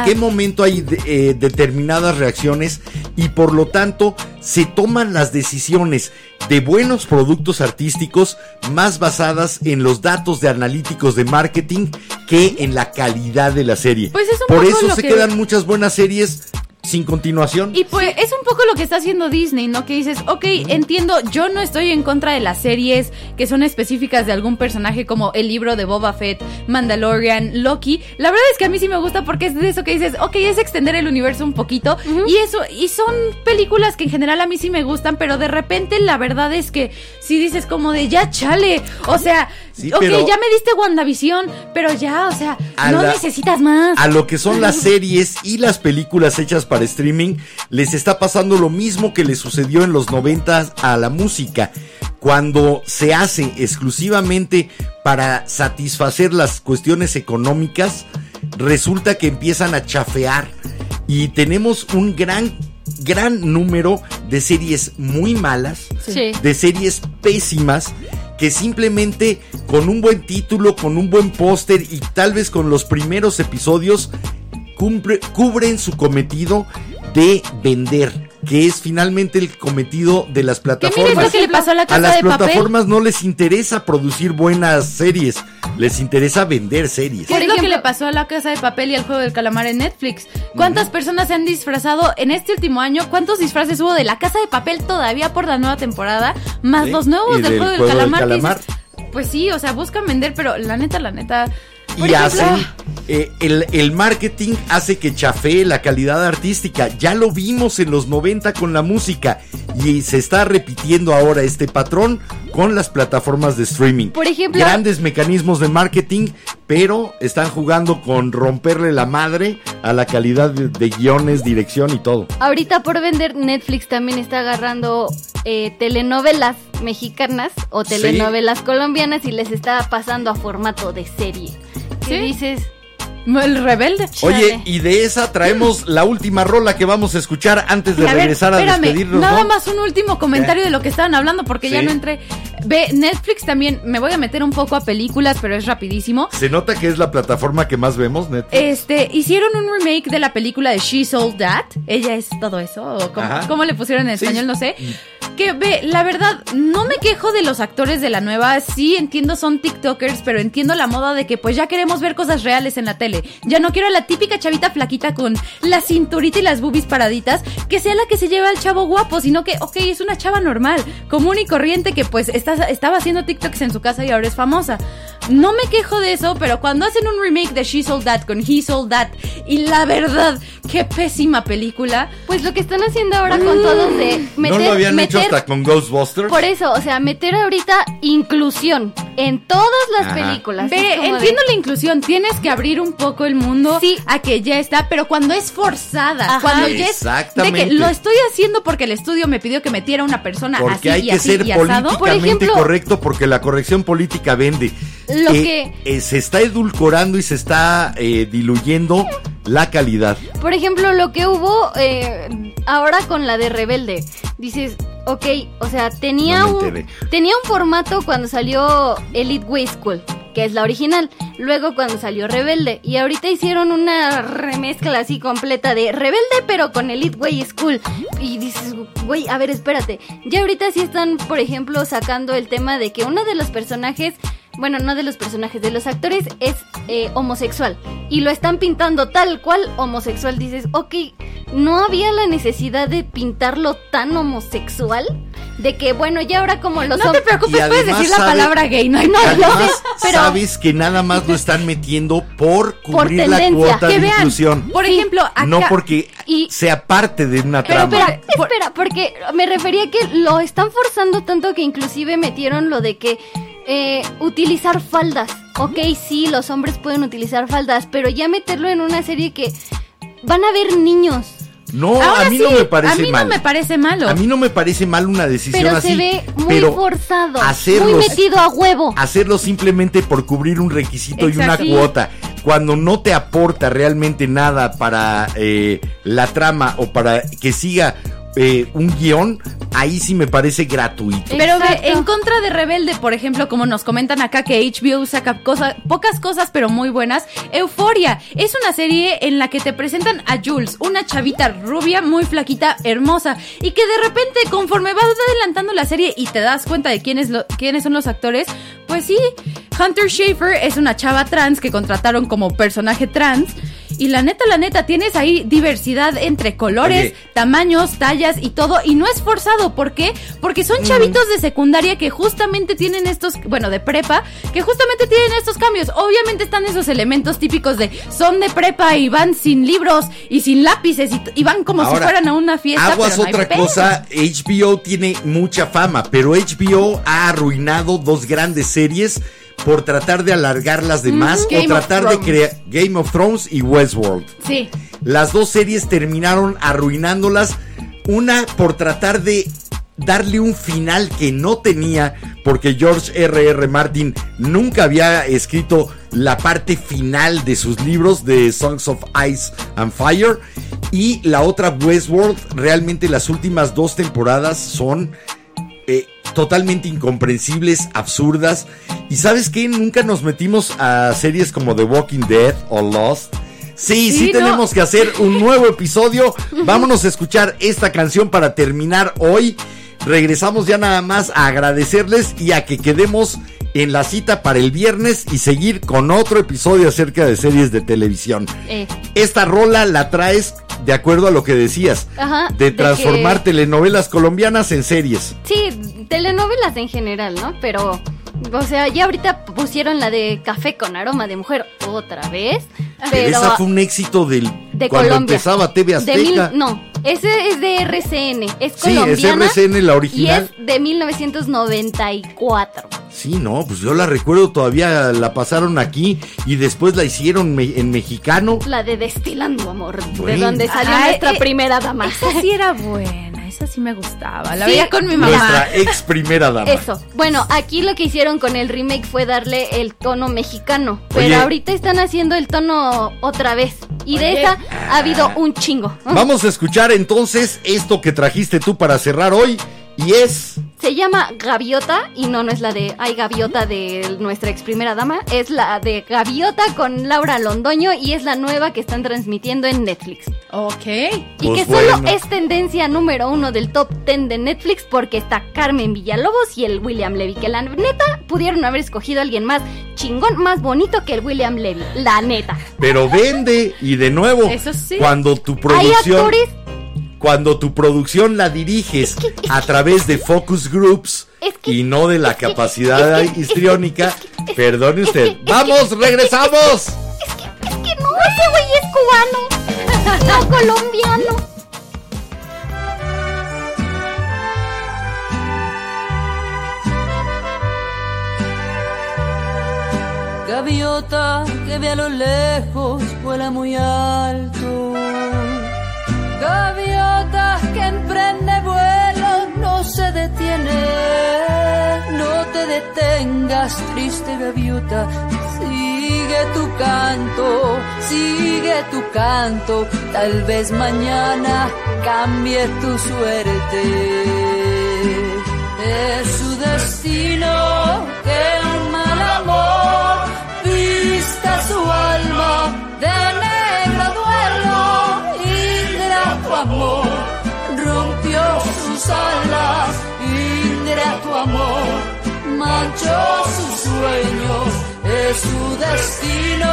en qué momento hay de- eh, determinadas reacciones y por lo tanto se toman las decisiones de buenos productos artísticos más basadas en los datos de analíticos de marketing que en la calidad de la serie. Pues es un por poco eso lo se que- quedan muchas buenas series sin continuación. Y pues es un poco lo que está haciendo Disney, ¿no? Que dices, ok, entiendo, yo no estoy en contra de las series que son específicas de algún personaje como el libro de Boba Fett, Mandalorian, Loki. La verdad es que a mí sí me gusta porque es de eso que dices, ok, es extender el universo un poquito. Y eso, y son películas que en general a mí sí me gustan, pero de repente la verdad es que si dices como de ya chale, o sea, Sí, ok, pero- ya me diste WandaVision, pero ya, o sea, no la- necesitas más. A lo que son las series y las películas hechas para streaming, les está pasando lo mismo que les sucedió en los 90 a la música. Cuando se hace exclusivamente para satisfacer las cuestiones económicas, resulta que empiezan a chafear. Y tenemos un gran, gran número de series muy malas, Sí. de series pésimas que simplemente con un buen título, con un buen póster y tal vez con los primeros episodios cumple- cubren su cometido de vender, que es finalmente el cometido de las plataformas. lo que le pasó a la A casa las de papel. plataformas no les interesa producir buenas series, les interesa vender series. ¿Qué es lo que le pasó a la Casa de Papel y al Juego del Calamar en Netflix? ¿Cuántas personas se han disfrazado en este último año? ¿Cuántos disfraces hubo de la Casa de Papel todavía por la nueva temporada? Más Sí, los nuevos del, del Juego del Juego del Calamar. dices, pues sí, o sea, buscan vender, pero la neta, la neta... y ejemplo, hacen eh, el, el marketing hace que chafee la calidad artística. Ya lo vimos en los 90 con la música y se está repitiendo ahora este patrón con las plataformas de streaming. Por ejemplo- grandes mecanismos de marketing, pero están jugando con romperle la madre a la calidad de, de guiones, dirección y todo. Ahorita por vender, Netflix también está agarrando eh, telenovelas mexicanas o Sí. telenovelas colombianas y les está pasando a formato de serie. ¿Qué Sí. dices? El rebelde. Oye, y de esa traemos la última rola que vamos a escuchar antes de Y a ver, regresar a espérame, despedirnos. Nada ¿no? más un último comentario de lo que estaban hablando porque ya no entré. Ve, Netflix también, me voy a meter un poco a películas, pero es rapidísimo. Se nota que es la plataforma que más vemos, Netflix. Este, hicieron un remake de la película de She Sold That. Ella es todo eso. o ¿Cómo, cómo le pusieron en Sí. español? No sé. Que ve, la verdad, no me quejo de los actores de la nueva. Sí entiendo, son TikTokers, pero entiendo la moda de que pues ya queremos ver cosas reales en la tele. Ya no quiero a la típica chavita flaquita con la cinturita y las boobies paraditas, que sea la que se lleva al chavo guapo, sino que, ok, es una chava normal, común y corriente que pues está, estaba haciendo TikToks en su casa y ahora es famosa. No me quejo de eso, pero cuando hacen un remake de She Sold That con He Sold That, y la verdad, qué pésima película. Pues lo que están haciendo ahora con todos de meter, no lo habían meter hecho hasta con Ghostbusters. por eso, o sea, meter ahorita inclusión en todas las Ajá. películas. De- entiendo la inclusión, tienes que abrir un poco el mundo Sí. a que ya está, pero cuando es forzada, Ajá. cuando ya es de que lo estoy haciendo porque el estudio me pidió que metiera una persona Porque así hay y que así ser y asado. políticamente Por ejemplo- correcto porque la corrección política vende. Lo Eh, que- eh, se está edulcorando y se está eh, diluyendo la calidad. Por ejemplo, lo que hubo eh, ahora con la de Rebelde. Dices, ok, o sea, tenía No un tenía un formato cuando salió Elite Way School. que es la original. Luego cuando salió Rebelde. Y ahorita hicieron una remezcla así completa de Rebelde, pero con Elite Way School. Y dices, güey, a ver, espérate. Ya ahorita sí están, por ejemplo, sacando el tema de que uno de los personajes bueno, no de los personajes, de los actores, es eh, homosexual. Y lo están pintando tal cual homosexual. Dices, ok, no había la necesidad de pintarlo tan homosexual. De que, bueno, ya ahora como los No te preocupes, puedes decir la palabra gay, no hay No, Además, pero- sabes que nada más lo están metiendo por cubrir la tendencia. cuota Que de vean, inclusión. por ejemplo, acá... No porque Y- sea parte de una Pero trama. espera, espera, porque me refería a que lo están forzando tanto que inclusive metieron lo de que eh, utilizar faldas. Ok, sí, los hombres pueden utilizar faldas, pero ya meterlo en una serie que van a ver niños. No, Ahora a mí sí, no me parece a mí mal. no me parece malo. A mí no me parece mal una decisión Pero así. se ve muy pero forzado, hacerlos- muy metido a huevo. hacerlo simplemente por cubrir un requisito y una cuota, cuando no te aporta realmente nada para eh, la trama o para que siga eh, un guion, ahí sí me parece gratuito. Pero Exacto. en contra de Rebelde, por ejemplo, como nos comentan acá que HBO saca cosa- pocas cosas pero muy buenas, Euforia es una serie en la que te presentan a Jules, una chavita rubia, muy flaquita, hermosa, y que de repente conforme vas adelantando la serie y te das cuenta de quiénes, lo- quiénes son los actores, pues sí, Hunter Schafer es una chava trans que contrataron como personaje trans. Y la neta, la neta, tienes ahí diversidad entre colores, Oye. tamaños, tallas y todo, y no es forzado. ¿Por qué? Porque son chavitos de secundaria que justamente tienen estos, bueno, de prepa, que justamente tienen estos cambios. Obviamente están esos elementos típicos de son de prepa y van sin libros y sin lápices y, y van como si fueran a una fiesta. Aguas pero no hay otra pedo. cosa, HBO tiene mucha fama, pero HBO ha arruinado dos grandes series por tratar de alargar las demás Game o tratar de crear Game of Thrones y Westworld. Sí. Las dos series terminaron arruinándolas. Una por tratar de darle un final que no tenía, porque George R.R. R. Martin nunca había escrito la parte final de sus libros de Songs of Ice and Fire. Y la otra, Westworld, realmente las últimas dos temporadas son eh, totalmente incomprensibles, absurdas. Y sabes qué, nunca nos metimos a series como The Walking Dead o Lost. Sí, sí, Sí, no. tenemos que hacer un nuevo episodio. Vámonos a escuchar esta canción para terminar hoy. Regresamos ya nada más a agradecerles y a que quedemos en la cita para el viernes y seguir con otro episodio acerca de series de televisión. Eh, Esta rola la traes de acuerdo a lo que decías, Ajá, de de transformar que- telenovelas colombianas en series. sí, telenovelas en general, ¿no? Pero, o sea, ya ahorita pusieron la de Café con aroma de mujer otra vez. Pero Pero esa fue un éxito del de cuando Colombia. empezaba TV De mil- Azteca. no, ese es de RCN, es Sí, es colombiana. RCN la original. Y es de 1994. Sí, no, pues yo la recuerdo todavía la pasaron aquí y después la hicieron me- en mexicano. La de Destilando Amor, de donde salió Ay, nuestra eh, primera dama. Esa sí era buena, esa sí me gustaba. La Sí. veía con mi mamá. Nuestra ex primera dama. Eso. Bueno, aquí lo que hicieron con el remake fue darle el tono mexicano. Pero Oye. ahorita están haciendo el tono otra vez. Y de esa ha habido un chingo. Vamos a escuchar entonces esto que trajiste tú para cerrar hoy y es Se llama Gaviota y no, no es la de Ay Gaviota de nuestra ex primera dama, es la de Gaviota con Laura Londoño y es la nueva que están transmitiendo en Netflix. Ok. Y Pues que solo bueno. es tendencia número uno del top 10 de Netflix porque está Carmen Villalobos y el William Levy. Que la neta pudieron haber escogido a alguien más chingón, más bonito que el William Levy. La neta. pero vende y de nuevo Eso sí. cuando tu Hay producción actores. Cuando tu producción la diriges que- es a través de focus groups Es que- y no de la capacidad histriónica, es que- es- perdone usted. que- es que- ¡Vamos, regresamos! Es que, es que no, ese güey es cubano. No colombiano. Gaviota que ve a lo lejos, vuela muy alto. Gaviota que emprende vuelo, no se detiene. No te detengas, triste gaviota. Sigue tu canto, sigue tu canto. Tal vez mañana cambie tu suerte. Es su destino que alas, ingrato amor, manchó sus sueños, es su destino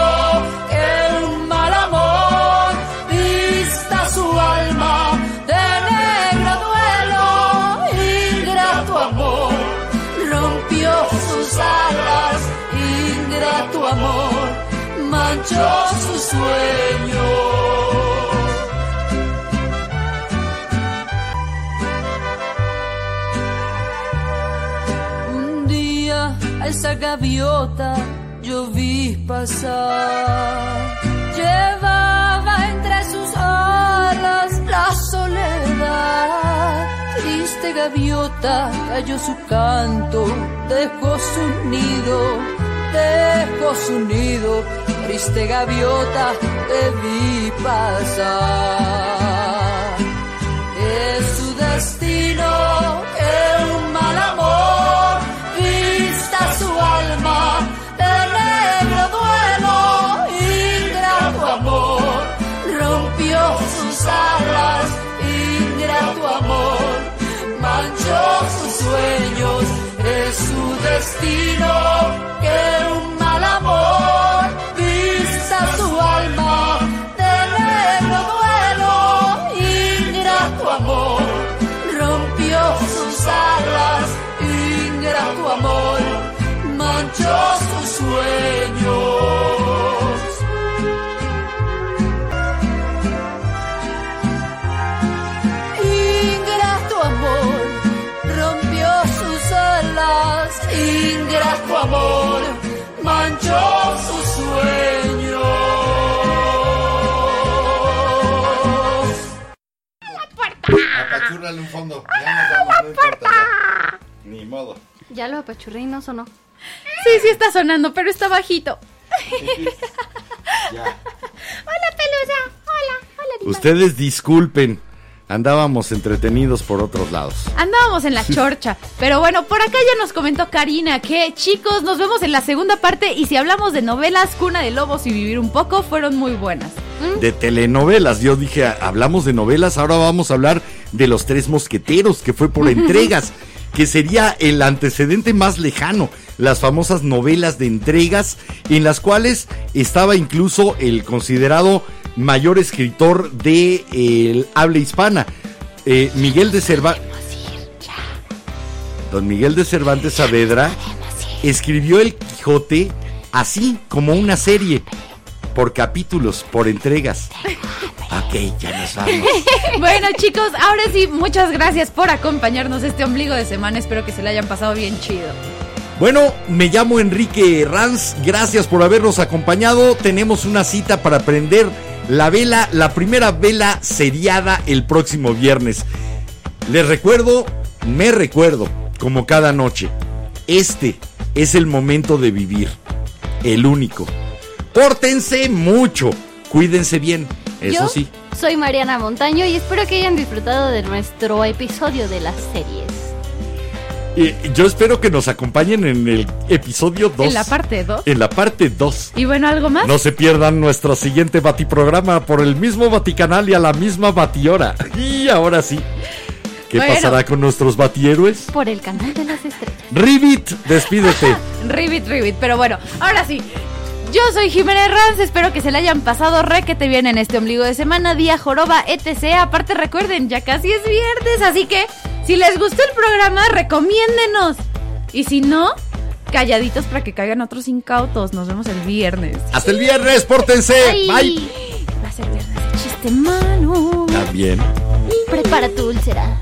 que un mal amor vista su alma de negro duelo, ingrato amor, rompió sus alas, ingrato amor, manchó sus sueños. Esa gaviota yo vi pasar. Llevaba entre sus alas la soledad. Triste gaviota cayó su canto, dejó su nido, dejó su nido. Triste gaviota te vi pasar. Es su destino alas, ingrato amor. Manchó sus sueños, es su destino que un mal amor vista su alma de negro duelo, ingrato amor. Rompió sus alas, ingrato amor. Manchó ingrato amor manchó sus sueños. Apachúrrale un fondo. Ya nos vamos, no importa. ya. Ni modo. Ya lo apachurré y no sonó. Sí, sí está sonando, pero está bajito. Ya. Hola, Pelusa. Hola, hola. animal. Ustedes disculpen. Andábamos entretenidos por otros lados. Andábamos en la chorcha. Pero bueno, por acá ya nos comentó Karina que, chicos, nos vemos en la segunda parte. Y si hablamos de novelas, Cuna de Lobos y Vivir un poco, fueron muy buenas. De telenovelas. Yo dije, "Ah, hablamos de novelas, ahora vamos a hablar de los tres mosqueteros, que fue por entregas, que sería el antecedente más lejano. Las famosas novelas de entregas, en las cuales estaba incluso el considerado mayor escritor de eh, el habla hispana, eh, Miguel de Cervantes. Don Miguel de Cervantes Saavedra escribió El Quijote así como una serie, por capítulos, por entregas. Ok, ya nos vamos. bueno, chicos, ahora sí, muchas gracias por acompañarnos este ombligo de semana. Espero que se le hayan pasado bien chido. Bueno, me llamo Enrique Ranz, gracias por habernos acompañado. Tenemos una cita para prender la vela, la primera vela seriada el próximo viernes. Les recuerdo, me recuerdo, como cada noche, este es el momento de vivir, el único. Pórtense mucho, cuídense bien, eso Yo sí. Soy Mariana Montaño y espero que hayan disfrutado de nuestro episodio de las series. Eh, yo espero que nos acompañen en el episodio 2. En la parte 2. En la parte 2. Y bueno, ¿algo más? No se pierdan nuestro siguiente Batiprograma por el mismo Vaticanal y a la misma Batihora. Y ahora sí. ¿Qué Bueno. pasará con nuestros Batihéroes? Por el canal de las estrellas. Ribbit, despídete. Ribbit, ribbit. Pero bueno, ahora sí. Yo soy Jiménez Ranz, espero que se le hayan pasado re que te viene en este ombligo de semana, día joroba, etc. Aparte recuerden, ya casi es viernes, así que si les gustó el programa, recomiéndenos. Y si no, calladitos para que caigan otros incautos. Nos vemos el viernes. Hasta el viernes, pórtense. Ay. Bye. Va a ser viernes de chiste mano. También. Prepara tu úlcera.